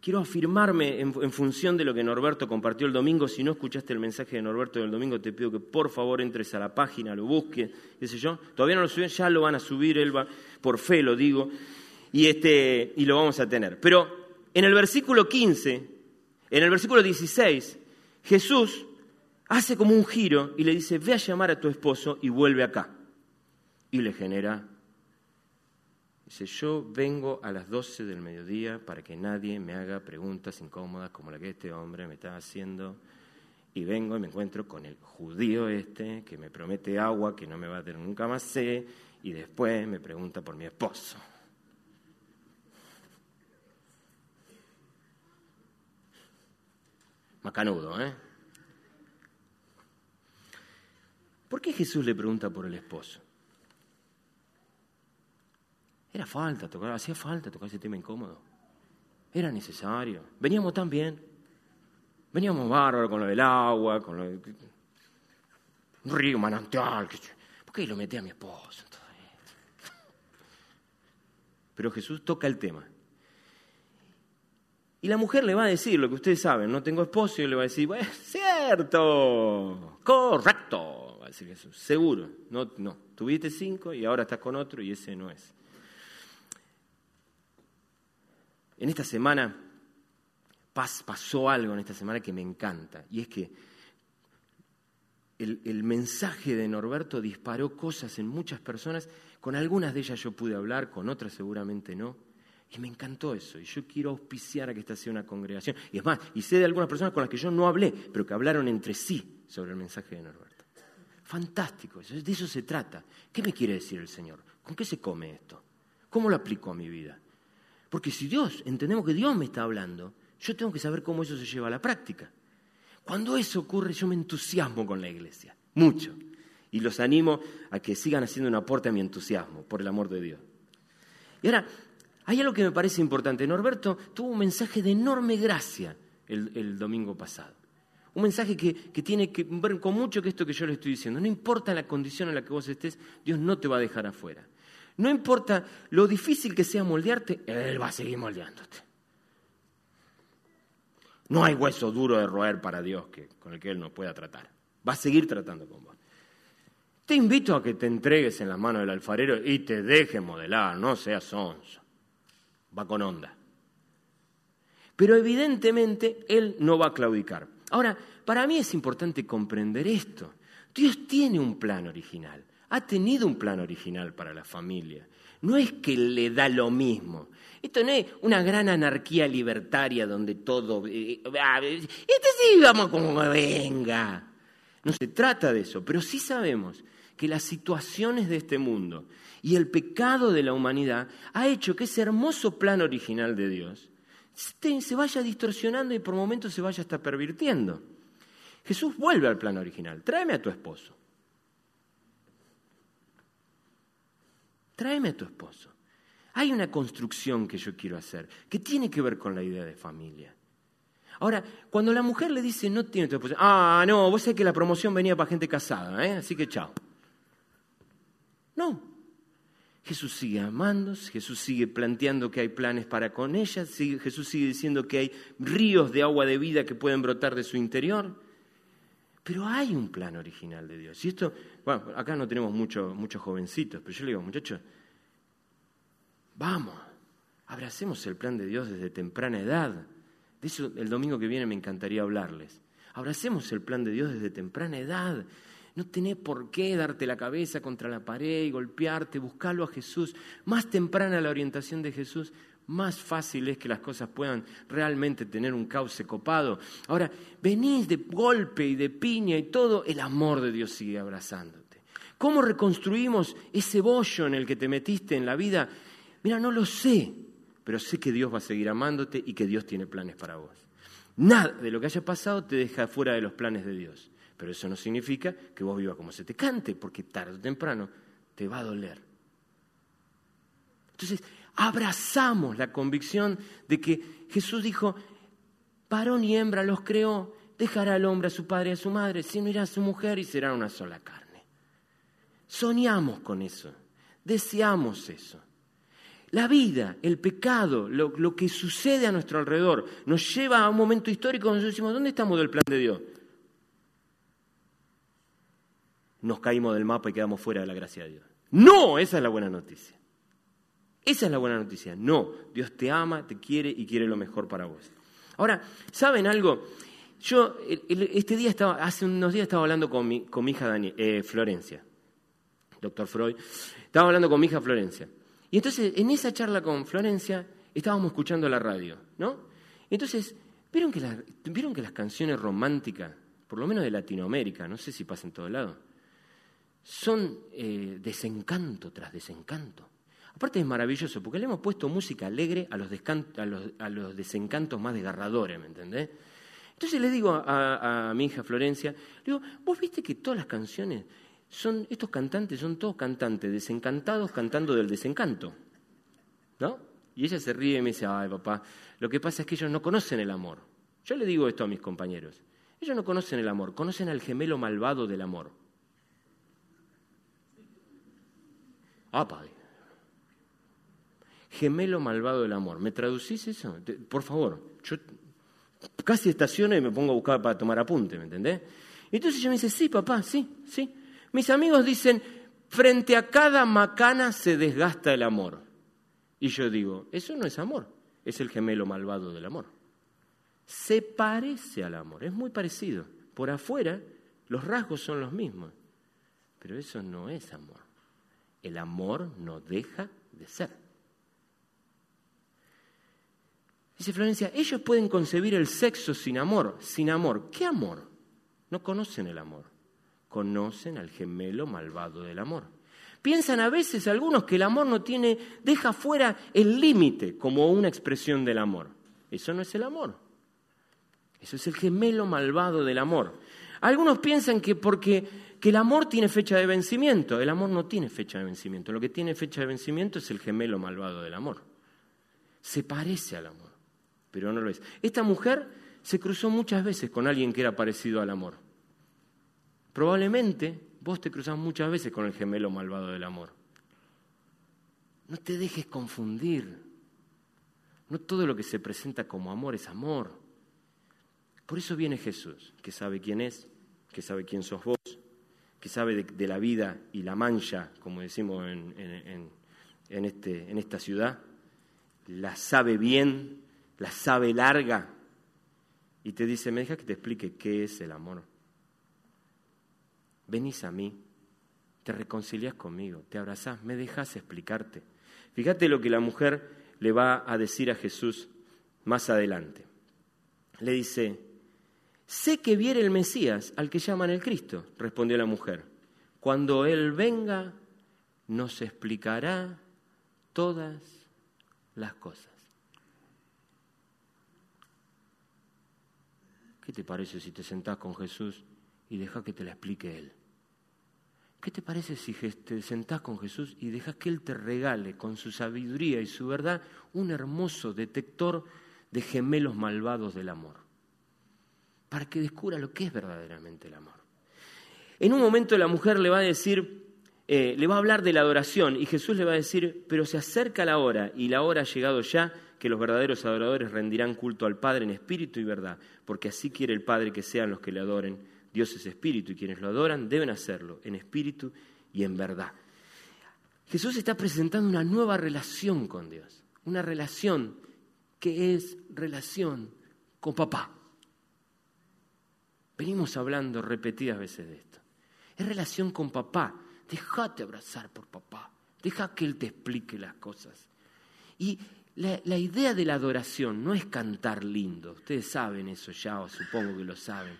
quiero afirmarme en, función de lo que Norberto compartió el domingo. Si no escuchaste el mensaje de Norberto del domingo, te pido que por favor entres a la página, lo busques, qué sé yo. Todavía no lo suben, ya lo van a subir, él por fe lo digo, y, este, y lo vamos a tener. Pero en el versículo 15, en el versículo 16, Jesús hace como un giro y le dice, ve a llamar a tu esposo y vuelve acá. Y le genera, dice, yo vengo a las 12 del mediodía para que nadie me haga preguntas incómodas como la que este hombre me está haciendo. Y vengo y me encuentro con el judío este que me promete agua, que no me va a tener nunca más sed, y después me pregunta por mi esposo. Macanudo, ¿eh? ¿Por qué Jesús le pregunta por el esposo? Era falta tocar, hacía falta tocar ese tema incómodo. Era necesario. Veníamos tan bien. Veníamos bárbaros con lo del agua, con lo de... un río manantial. ¿Por qué lo metí a mi esposo? Pero Jesús toca el tema. Y la mujer le va a decir lo que ustedes saben, no tengo esposo, y le va a decir, bueno, cierto, correcto seguro. No, tuviste cinco y ahora estás con otro y ese no es. En esta semana pasó algo en esta semana que me encanta y es que el, el, mensaje de Norberto disparó cosas en muchas personas, con algunas de ellas yo pude hablar, con otras seguramente no, y me encantó eso, y yo quiero auspiciar a que esta sea una congregación, y es más, y sé de algunas personas con las que yo no hablé, pero que hablaron entre sí sobre el mensaje de Norberto. Fantástico, de eso se trata. ¿Qué me quiere decir el Señor? ¿Con qué se come esto? ¿Cómo lo aplico a mi vida? Porque si Dios, entendemos que Dios me está hablando, yo tengo que saber cómo eso se lleva a la práctica. Cuando eso ocurre, yo me entusiasmo con la iglesia, mucho. Y los animo a que sigan haciendo un aporte a mi entusiasmo, por el amor de Dios. Y ahora, hay algo que me parece importante. Norberto tuvo un mensaje de enorme gracia el domingo pasado. Un mensaje que, tiene que ver con mucho que esto que yo le estoy diciendo. No importa la condición en la que vos estés, Dios no te va a dejar afuera. No importa lo difícil que sea moldearte, Él va a seguir moldeándote. No hay hueso duro de roer para Dios que, con el que Él no pueda tratar. Va a seguir tratando con vos. Te invito a que te entregues en las manos del alfarero y te deje modelar, no seas sonso. Va con onda. Pero evidentemente Él no va a claudicar. Ahora, para mí es importante comprender esto. Dios tiene un plan original, ha tenido un plan original para la familia. No es que le da lo mismo. Esto no es una gran anarquía libertaria donde todo... Eh, eh, este sí, vamos como venga. No se trata de eso, pero sí sabemos que las situaciones de este mundo y el pecado de la humanidad ha hecho que ese hermoso plan original de Dios se vaya distorsionando y por momentos se vaya hasta pervirtiendo. Jesús vuelve al plan original. Tráeme a tu esposo. Tráeme a tu esposo. Hay una construcción que yo quiero hacer que tiene que ver con la idea de familia. Ahora, cuando la mujer le dice no tiene tu esposo, ah, no, vos sabés que la promoción venía para gente casada, ¿eh? así que chao. No, Jesús sigue amando, Jesús sigue planteando que hay planes para con ella, Jesús sigue diciendo que hay ríos de agua de vida que pueden brotar de su interior. Pero hay un plan original de Dios. Y esto, bueno, acá no tenemos muchos muchos jovencitos, pero yo le digo, muchachos, vamos, abracemos el plan de Dios desde temprana edad. De eso el domingo que viene me encantaría hablarles. Abracemos el plan de Dios desde temprana edad. No tenés por qué darte la cabeza contra la pared y golpearte, buscarlo a Jesús. Más temprana la orientación de Jesús, más fácil es que las cosas puedan realmente tener un cauce copado. Ahora, venís de golpe y de piña y todo, el amor de Dios sigue abrazándote. ¿Cómo reconstruimos ese bollo en el que te metiste en la vida? Mira, no lo sé, pero sé que Dios va a seguir amándote y que Dios tiene planes para vos. Nada de lo que haya pasado te deja fuera de los planes de Dios. Pero eso no significa que vos vivas como se te cante, porque tarde o temprano te va a doler. Entonces, abrazamos la convicción de que Jesús dijo, varón y hembra los creó, dejará al hombre a su padre y a su madre, se unirá a su mujer y será una sola carne. Soñamos con eso, deseamos eso. La vida, el pecado, lo, que sucede a nuestro alrededor, nos lleva a un momento histórico donde decimos, ¿dónde estamos del plan de Dios? Nos caímos del mapa y quedamos fuera de la gracia de Dios. No, esa es la buena noticia. Esa es la buena noticia. No, Dios te ama, te quiere y quiere lo mejor para vos. Ahora, ¿saben algo? Yo este día estaba, hace unos días estaba hablando con mi, con mi hija eh, Florencia, doctor Freud, estaba hablando con mi hija Florencia. Y entonces, en esa charla con Florencia, estábamos escuchando la radio, ¿no? Entonces, ¿vieron que, ¿vieron que las canciones románticas, por lo menos de Latinoamérica, no sé si pasa en todo lado, son eh, desencanto tras desencanto? Aparte es maravilloso, porque le hemos puesto música alegre a los, desencantos más desgarradores, ¿me entendés? Entonces le digo a, a mi hija Florencia, digo, ¿vos viste que todas las canciones son, estos cantantes son todos cantantes desencantados cantando del desencanto. ¿No? Y ella se ríe y me dice, ay papá, lo que pasa es que ellos no conocen el amor. Yo le digo esto a mis compañeros. Ellos no conocen el amor, conocen al gemelo malvado del amor. Ah, padre. Gemelo malvado del amor. ¿Me traducís eso? Por favor. Yo casi estaciono y me pongo a buscar para tomar apunte, ¿me entendés? Entonces ella me dice, sí, papá, sí, sí. Mis amigos dicen, frente a cada macana se desgasta el amor. Y yo digo, eso no es amor, es el gemelo malvado del amor. Se parece al amor, es muy parecido. Por afuera los rasgos son los mismos, pero eso no es amor. El amor no deja de ser. Dice Florencia, ellos pueden concebir el sexo sin amor, sin amor. ¿Qué amor? No conocen el amor conocen al gemelo malvado del amor. Piensan a veces algunos que el amor no tiene, deja fuera el límite como una expresión del amor. Eso no es el amor. Eso es el gemelo malvado del amor. Algunos piensan que porque que el amor tiene fecha de vencimiento. El amor no tiene fecha de vencimiento. Lo que tiene fecha de vencimiento es el gemelo malvado del amor. Se parece al amor, pero no lo es. Esta mujer se cruzó muchas veces con alguien que era parecido al amor. Probablemente vos te cruzás muchas veces con el gemelo malvado del amor. No te dejes confundir. No todo lo que se presenta como amor es amor. Por eso viene Jesús, que sabe quién es, que sabe quién sos vos, que sabe de, la vida y la mancha, como decimos en, este, en esta ciudad. La sabe bien, la sabe larga. Y te dice, me deja que te explique qué es el amor venís a mí, te reconcilias conmigo, te abrazás, me dejas explicarte. Fíjate lo que la mujer le va a decir a Jesús más adelante. Le dice, sé que viene el Mesías al que llaman el Cristo, respondió la mujer. Cuando Él venga, nos explicará todas las cosas. ¿Qué te parece si te sentás con Jesús y deja que te la explique Él. ¿Qué te parece si te sentás con Jesús y dejas que Él te regale con su sabiduría y su verdad un hermoso detector de gemelos malvados del amor? Para que descubra lo que es verdaderamente el amor. En un momento la mujer le va a decir, eh, le va a hablar de la adoración y Jesús le va a decir, pero se acerca la hora y la hora ha llegado ya que los verdaderos adoradores rendirán culto al Padre en espíritu y verdad, porque así quiere el Padre que sean los que le adoren Dios es espíritu y quienes lo adoran deben hacerlo en espíritu y en verdad. Jesús está presentando una nueva relación con Dios, una relación que es relación con papá. Venimos hablando repetidas veces de esto. Es relación con papá. Déjate abrazar por papá. Deja que Él te explique las cosas. Y la, idea de la adoración no es cantar lindo. Ustedes saben eso ya, o supongo que lo saben.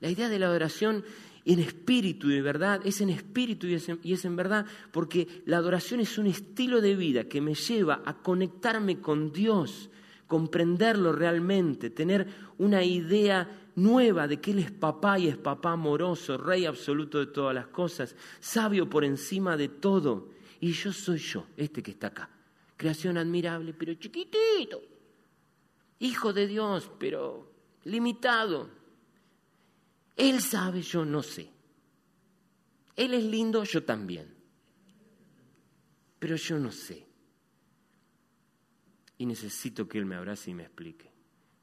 La idea de la adoración en espíritu y de verdad es en espíritu y es en, verdad porque la adoración es un estilo de vida que me lleva a conectarme con Dios, comprenderlo realmente, tener una idea nueva de que Él es papá y es papá amoroso, rey absoluto de todas las cosas, sabio por encima de todo. Y yo soy yo, este que está acá. Creación admirable, pero chiquitito. Hijo de Dios, pero limitado. Él sabe, yo no sé. Él es lindo, yo también. Pero yo no sé. Y necesito que Él me abrace y me explique.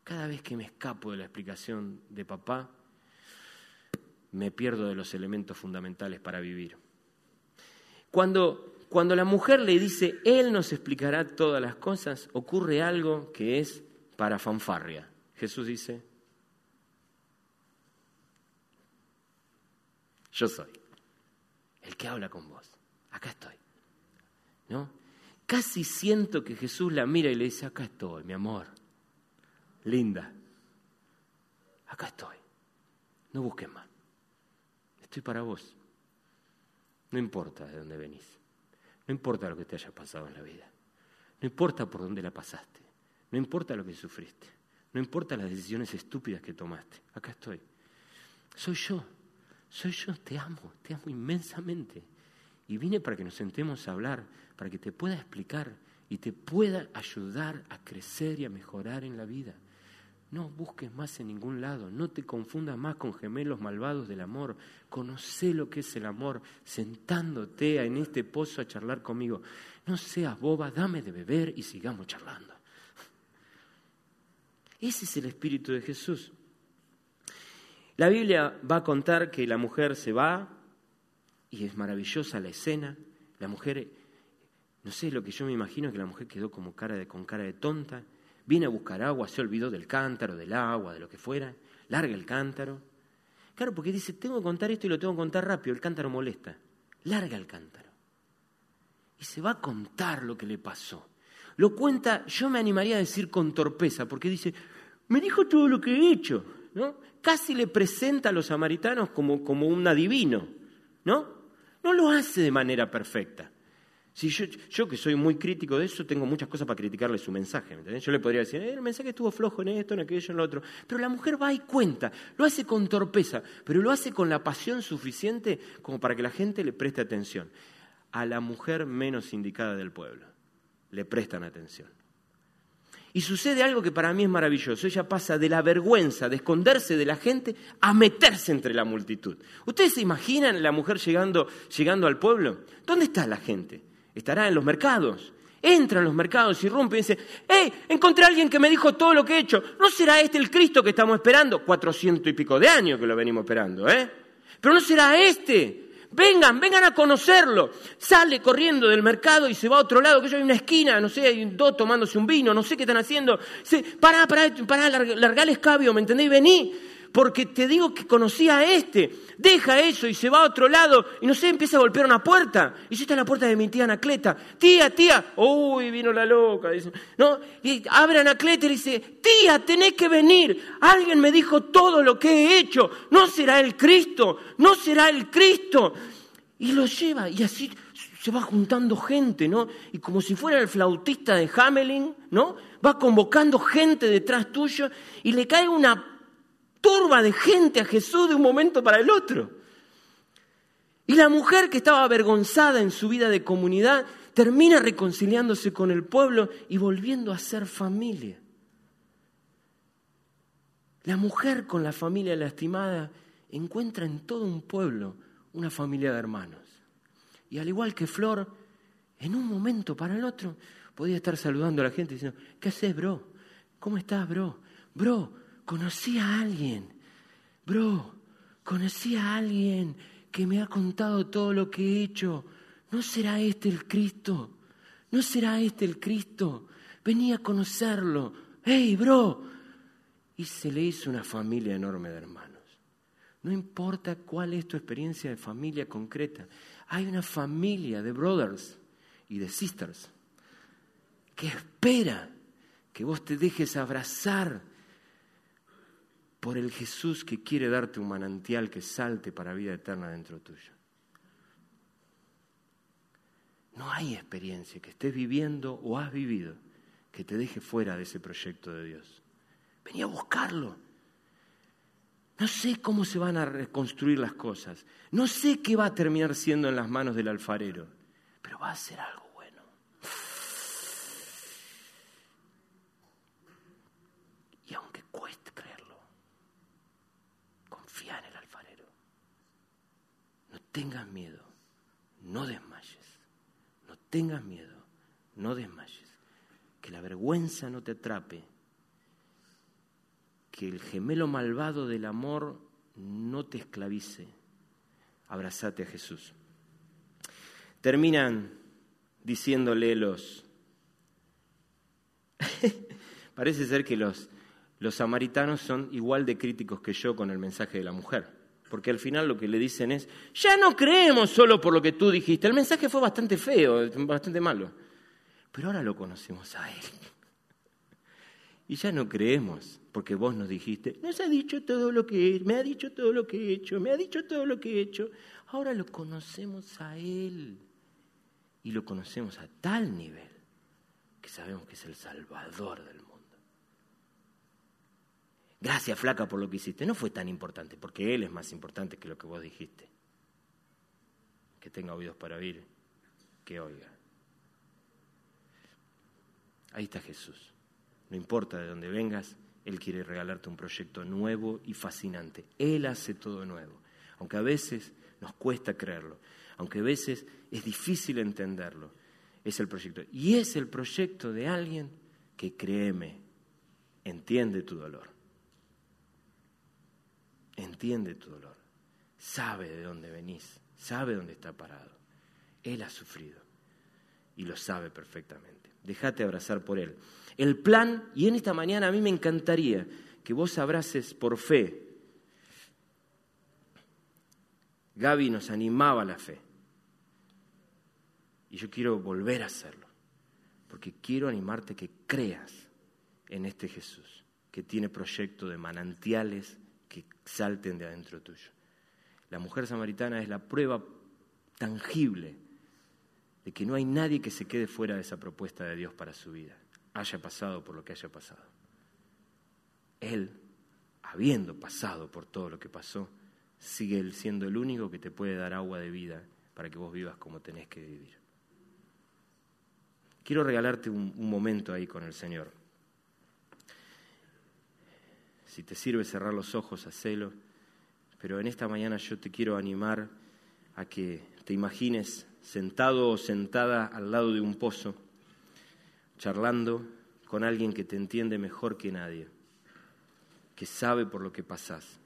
Cada vez que me escapo de la explicación de papá, me pierdo de los elementos fundamentales para vivir. Cuando, cuando la mujer le dice, Él nos explicará todas las cosas, ocurre algo que es para fanfarria. Jesús dice, yo soy el que habla con vos. Acá estoy. ¿No? Casi siento que Jesús la mira y le dice, acá estoy, mi amor. Linda. Acá estoy. No busques más. Estoy para vos. No importa de dónde venís. No importa lo que te haya pasado en la vida. No importa por dónde la pasaste. No importa lo que sufriste. No importa las decisiones estúpidas que tomaste. Acá estoy. Soy yo. Soy yo. Te amo. Te amo inmensamente. Y vine para que nos sentemos a hablar, para que te pueda explicar y te pueda ayudar a crecer y a mejorar en la vida. No busques más en ningún lado, no te confundas más con gemelos malvados del amor. Conoce lo que es el amor, sentándote en este pozo a charlar conmigo. No seas boba, dame de beber y sigamos charlando. Ese es el espíritu de Jesús. La Biblia va a contar que la mujer se va y es maravillosa la escena. La mujer, no sé, lo que yo me imagino que la mujer quedó como cara con cara de tonta viene a buscar agua, se olvidó del cántaro, del agua, de lo que fuera, larga el cántaro. Claro, porque dice, tengo que contar esto y lo tengo que contar rápido, el cántaro molesta. Larga el cántaro. Y se va a contar lo que le pasó. Lo cuenta, yo me animaría a decir con torpeza, porque dice, me dijo todo lo que he hecho, ¿no? Casi le presenta a los samaritanos como, como un adivino, ¿no? No lo hace de manera perfecta. Si yo, que soy muy crítico de eso, tengo muchas cosas para criticarle su mensaje. yo le podría decir, eh, el mensaje estuvo flojo en esto, en aquello, en lo otro. Pero la mujer va y cuenta, lo hace con torpeza, pero lo hace con la pasión suficiente como para que la gente le preste atención. A la mujer menos indicada del pueblo le prestan atención. Y sucede algo que para mí es maravilloso. Ella pasa de la vergüenza de esconderse de la gente a meterse entre la multitud. ¿Ustedes se imaginan la mujer llegando, llegando al pueblo? ¿Dónde está la gente? Estará en los mercados. Entra en los mercados, y irrumpe y dice, ¡Hey! Encontré a alguien que me dijo todo lo que he hecho. ¿No será este el Cristo que estamos esperando? Cuatrocientos y pico de años que lo venimos esperando, ¿eh? Pero no será este. Vengan, vengan a conocerlo. Sale corriendo del mercado y se va a otro lado, que hay una esquina, no sé, hay dos tomándose un vino, no sé qué están haciendo. Dice, pará, pará, pará, larga el escabio, ¿me entendéis? Vení porque te digo que conocía a este. Deja eso y se va a otro lado y no sé, empieza a golpear una puerta. Y yo está en la puerta de mi tía Anacleta. Tía, tía, uy, vino la loca. Dice, ¿no? Y abre Anacleta y dice, tía, tenés que venir. Alguien me dijo todo lo que he hecho. No será el Cristo, no será el Cristo. Y lo lleva y así se va juntando gente, ¿no? Y como si fuera el flautista de Hamelin, ¿no? Va convocando gente detrás tuyo y le cae una turba de gente a Jesús de un momento para el otro. Y la mujer que estaba avergonzada en su vida de comunidad termina reconciliándose con el pueblo y volviendo a ser familia. La mujer con la familia lastimada encuentra en todo un pueblo una familia de hermanos. Y al igual que Flor, en un momento para el otro, podía estar saludando a la gente diciendo, ¿qué haces, bro? ¿Cómo estás, bro? Bro, conocí a alguien, bro, conocí a alguien que me ha contado todo lo que he hecho. ¿No será este el Cristo? ¿No será este el Cristo? Venía a conocerlo. ¡Hey, bro! Y se le hizo una familia enorme de hermanos. No importa cuál es tu experiencia de familia concreta, hay una familia de brothers y de sisters que espera que vos te dejes abrazar por el Jesús que quiere darte un manantial que salte para vida eterna dentro tuyo. No hay experiencia que estés viviendo o has vivido que te deje fuera de ese proyecto de Dios. Venía a buscarlo. No sé cómo se van a reconstruir las cosas. No sé qué va a terminar siendo en las manos del alfarero, pero va a ser algo tengas miedo, no desmayes. No tengas miedo, no desmayes. Que la vergüenza no te atrape. Que el gemelo malvado del amor no te esclavice. Abrazate a Jesús. Terminan diciéndole los... Parece ser que los, los samaritanos son igual de críticos que yo con el mensaje de la mujer. Porque al final lo que le dicen es, ya no creemos solo por lo que tú dijiste. El mensaje fue bastante feo, bastante malo. Pero ahora lo conocemos a Él. Y ya no creemos, porque vos nos dijiste, nos ha dicho todo lo que he, me ha dicho todo lo que he hecho, me ha dicho todo lo que he hecho. Ahora lo conocemos a Él. Y lo conocemos a tal nivel que sabemos que es el Salvador del mundo. Gracias, flaca, por lo que hiciste. No fue tan importante, porque Él es más importante que lo que vos dijiste. Que tenga oídos para oír, que oiga. Ahí está Jesús. No importa de dónde vengas, Él quiere regalarte un proyecto nuevo y fascinante. Él hace todo nuevo, aunque a veces nos cuesta creerlo, aunque a veces es difícil entenderlo. Es el proyecto. Y es el proyecto de alguien que, créeme, entiende tu dolor entiende tu dolor, sabe de dónde venís, sabe dónde está parado. Él ha sufrido y lo sabe perfectamente. Déjate abrazar por Él. El plan, y en esta mañana a mí me encantaría que vos abraces por fe. Gaby nos animaba a la fe. Y yo quiero volver a hacerlo, porque quiero animarte que creas en este Jesús, que tiene proyecto de manantiales que salten de adentro tuyo. La mujer samaritana es la prueba tangible de que no hay nadie que se quede fuera de esa propuesta de Dios para su vida, haya pasado por lo que haya pasado. Él, habiendo pasado por todo lo que pasó, sigue siendo el único que te puede dar agua de vida para que vos vivas como tenés que vivir. Quiero regalarte un, un momento ahí con el Señor. Si te sirve cerrar los ojos, hacelo. Pero en esta mañana yo te quiero animar a que te imagines sentado o sentada al lado de un pozo, charlando con alguien que te entiende mejor que nadie, que sabe por lo que pasás,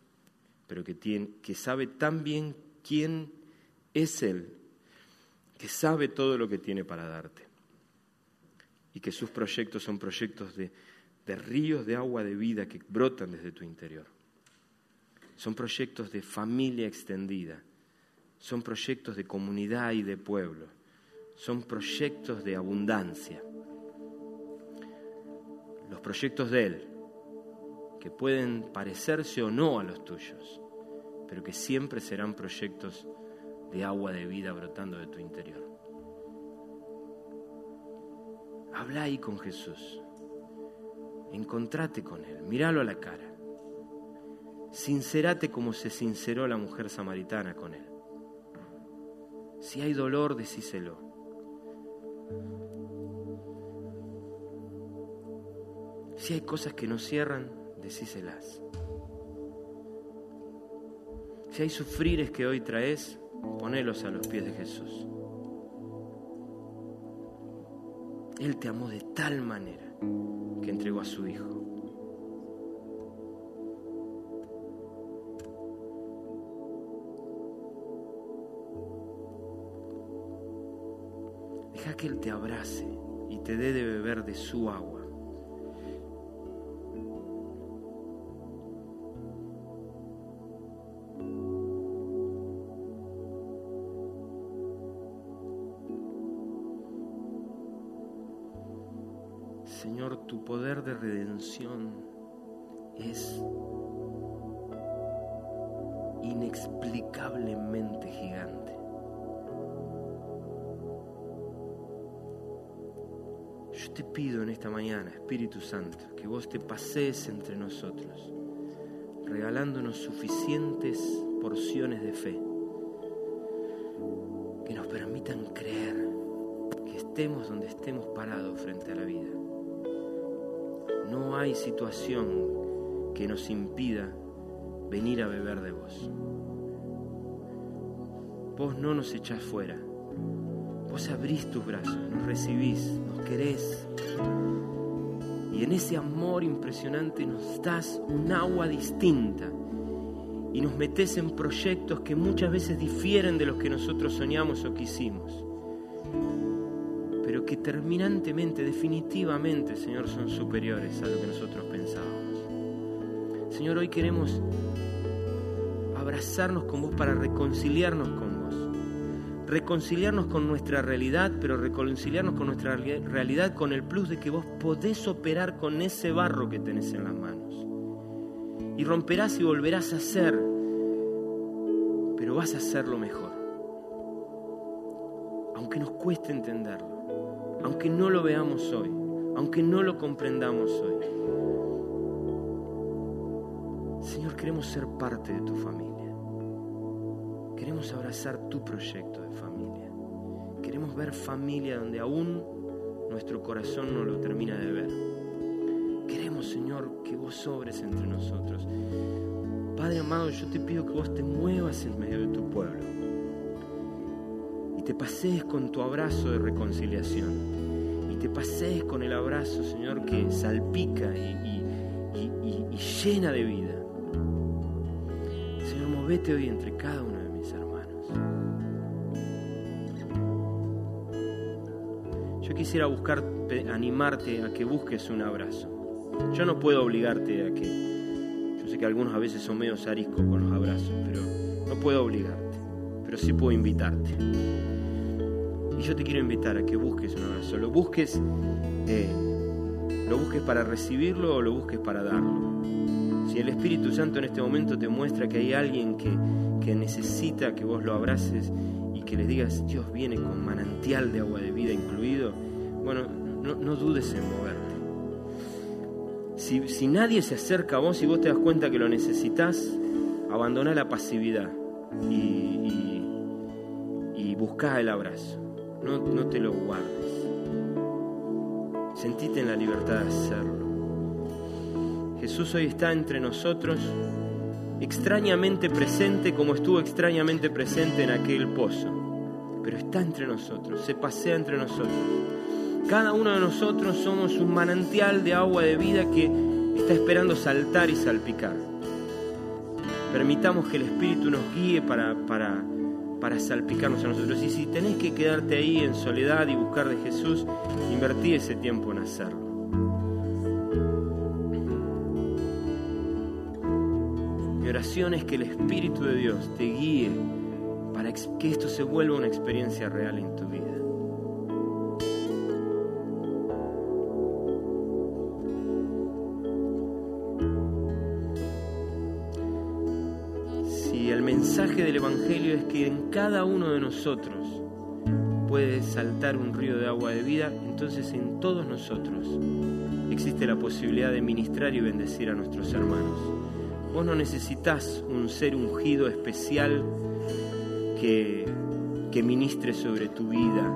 pero que, tiene, que sabe tan bien quién es Él, que sabe todo lo que tiene para darte y que sus proyectos son proyectos de de ríos de agua de vida que brotan desde tu interior. Son proyectos de familia extendida, son proyectos de comunidad y de pueblo, son proyectos de abundancia. Los proyectos de Él, que pueden parecerse o no a los tuyos, pero que siempre serán proyectos de agua de vida brotando de tu interior. Habla ahí con Jesús. Encontrate con Él, míralo a la cara. Sincerate como se sinceró la mujer samaritana con Él. Si hay dolor, decíselo. Si hay cosas que no cierran, decíselas. Si hay sufrires que hoy traes, ponelos a los pies de Jesús. Él te amó de tal manera que entregó a su Hijo. Deja que Él te abrace y te dé de beber de su agua. Tu poder de redención es inexplicablemente gigante. Yo te pido en esta mañana, Espíritu Santo, que vos te pasees entre nosotros, regalándonos suficientes porciones de fe que nos permitan creer que estemos donde estemos parados frente a la vida no hay situación que nos impida venir a beber de vos. vos no nos echás fuera. Vos abrís tus brazos, nos recibís, nos querés. Y en ese amor impresionante nos das un agua distinta y nos metes en proyectos que muchas veces difieren de los que nosotros soñamos o quisimos, que terminantemente, definitivamente, Señor, son superiores a lo que nosotros pensábamos. Señor, hoy queremos abrazarnos con vos para reconciliarnos con vos. Reconciliarnos con nuestra realidad, pero reconciliarnos con nuestra realidad con el plus de que vos podés operar con ese barro que tenés en las manos. Y romperás y volverás a hacer, pero vas a hacerlo mejor. Aunque nos cueste entenderlo, aunque no lo veamos hoy, aunque no lo comprendamos hoy. Señor, queremos ser parte de tu familia. Queremos abrazar tu proyecto de familia. Queremos ver familia donde aún nuestro corazón no lo termina de ver. Queremos, Señor, que vos sobres entre nosotros. Padre amado, yo te pido que vos te muevas en medio de tu pueblo te pasees con tu abrazo de reconciliación y te pasees con el abrazo, Señor, que salpica y, llena de vida. Señor, movete hoy entre cada uno Yo quisiera buscar, animarte a que busques un abrazo. Yo no puedo obligarte a que. Yo sé que algunos a veces son medio ariscos con los abrazos, pero no puedo obligarte. Pero sí puedo invitarte. Y yo te quiero invitar a que busques un abrazo. Lo busques, eh, lo busques para recibirlo o lo busques para darlo. Si el Espíritu Santo en este momento te muestra que hay alguien que, que necesita que vos lo abraces y que le digas, Dios viene con manantial de agua de vida incluido, bueno, no, dudes en moverte. Si, si, nadie se acerca a vos y vos te das cuenta que lo necesitas, abandona la pasividad y, y, y buscá el abrazo. No, no te lo guardes. Sentite en la libertad de hacerlo. Jesús hoy está entre nosotros extrañamente presente como estuvo extrañamente presente en aquel pozo, pero está entre nosotros, se pasea entre nosotros. Cada uno de nosotros somos un manantial de agua de vida que está esperando saltar y salpicar. Permitamos que el Espíritu nos guíe para, para, para salpicarnos a nosotros. Y si tenés que quedarte ahí en soledad y buscar de Jesús, invertí ese tiempo en hacerlo. oración es que el Espíritu de Dios te guíe para que esto se vuelva una experiencia real en tu vida. Mensaje del Evangelio es que en cada uno de nosotros puede saltar un río de agua de vida, entonces en todos nosotros existe la posibilidad de ministrar y bendecir a nuestros hermanos. Vos no necesitas un ser ungido especial que, que ministre sobre tu vida,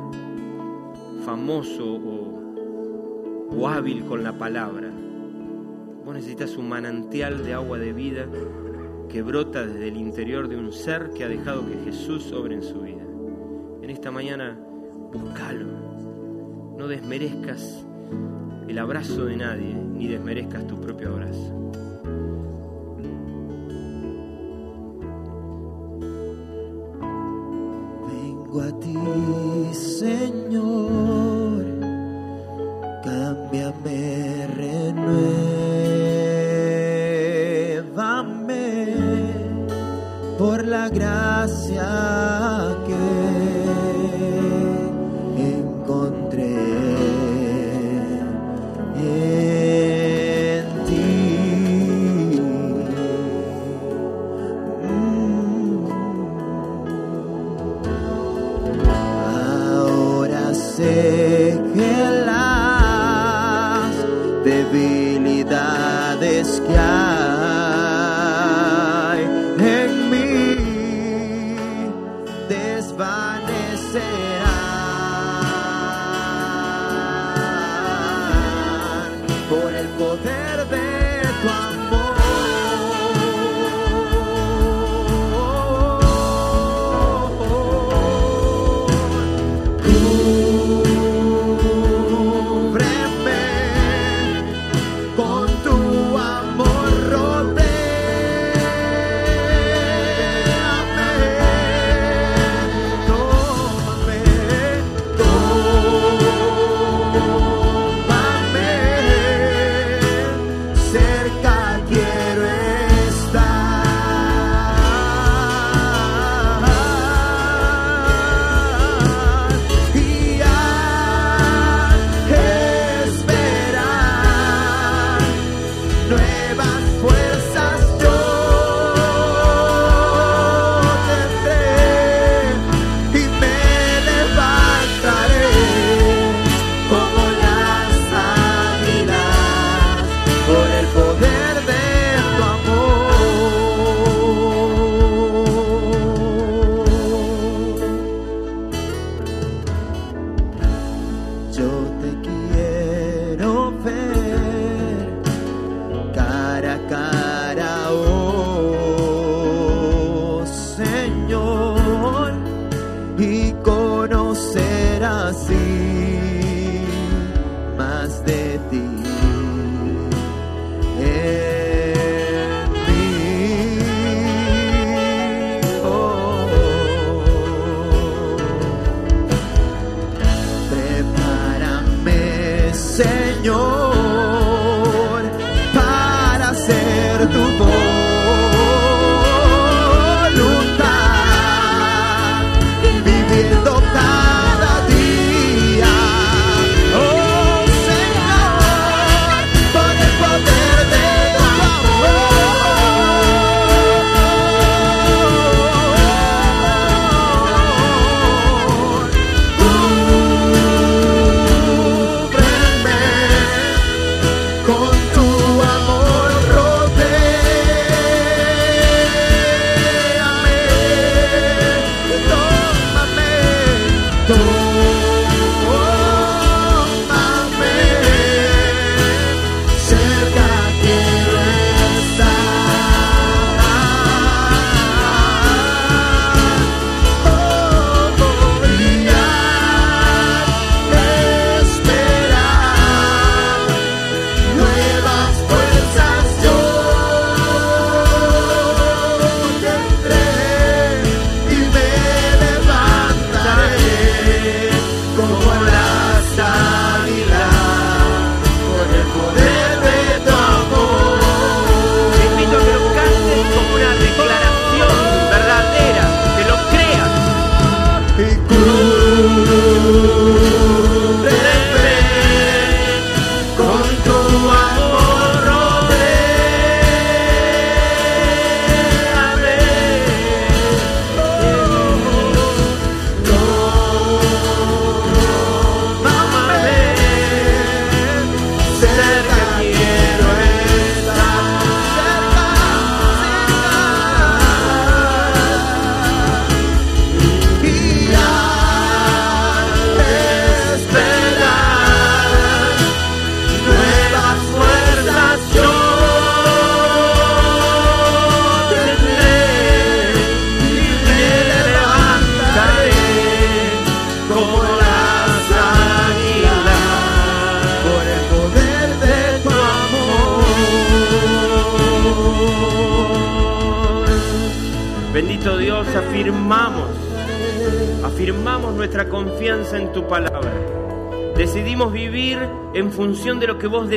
famoso o, o hábil con la palabra. Vos necesitas un manantial de agua de vida que brota desde el interior de un ser que ha dejado que Jesús obre en su vida. En esta mañana, búscalo. No desmerezcas el abrazo de nadie, ni desmerezcas tu propio abrazo. a ti, Señor. Por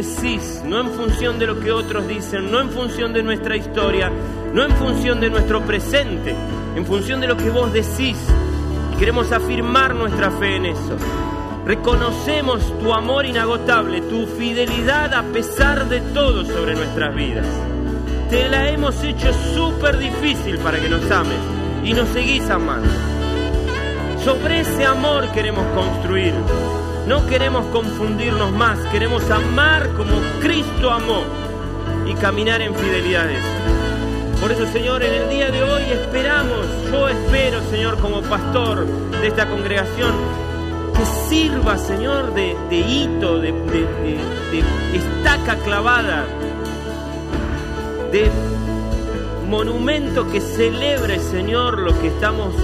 decís, no en función de lo que otros dicen, no en función de nuestra historia, no en función de nuestro presente, en función de lo que vos decís. Y queremos afirmar nuestra fe en eso. Reconocemos tu amor inagotable, tu fidelidad a pesar de todo sobre nuestras vidas. Te la hemos hecho súper difícil para que nos ames y nos seguís amando. Sobre ese amor queremos construir. No queremos confundirnos más, queremos amar como Cristo amó y caminar en fidelidades. Por eso, Señor, en el día de hoy esperamos, yo espero, Señor, como pastor de esta congregación, que sirva, Señor, de, hito, de- de estaca clavada, de monumento que celebre, Señor, lo que estamos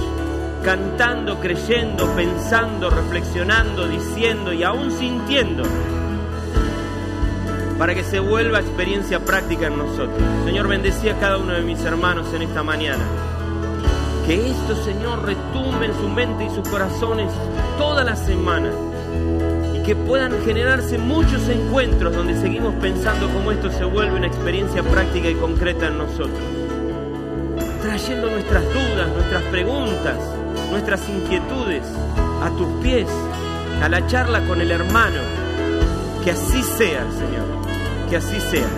cantando, creyendo, pensando, reflexionando, diciendo y aún sintiendo, para que se vuelva experiencia práctica en nosotros. Señor, bendecí a cada uno de mis hermanos en esta mañana. Que esto, Señor, retumbe en su mente y sus corazones toda la semana. Y que puedan generarse muchos encuentros donde seguimos pensando cómo esto se vuelve una experiencia práctica y concreta en nosotros. Trayendo nuestras dudas, nuestras preguntas, nuestras inquietudes a tus pies, a la charla con el hermano. Que así sea, Señor. Que así sea.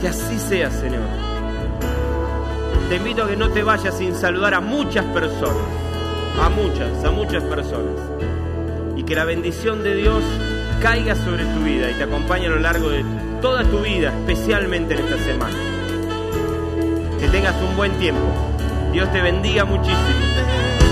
Que así sea, Señor. Te invito a que no te vayas sin saludar a muchas personas. A muchas, a muchas personas. Y que la bendición de Dios caiga sobre tu vida y te acompañe a lo largo de toda tu vida, especialmente en esta semana. Que tengas un buen tiempo. Dios te bendiga muchísimo.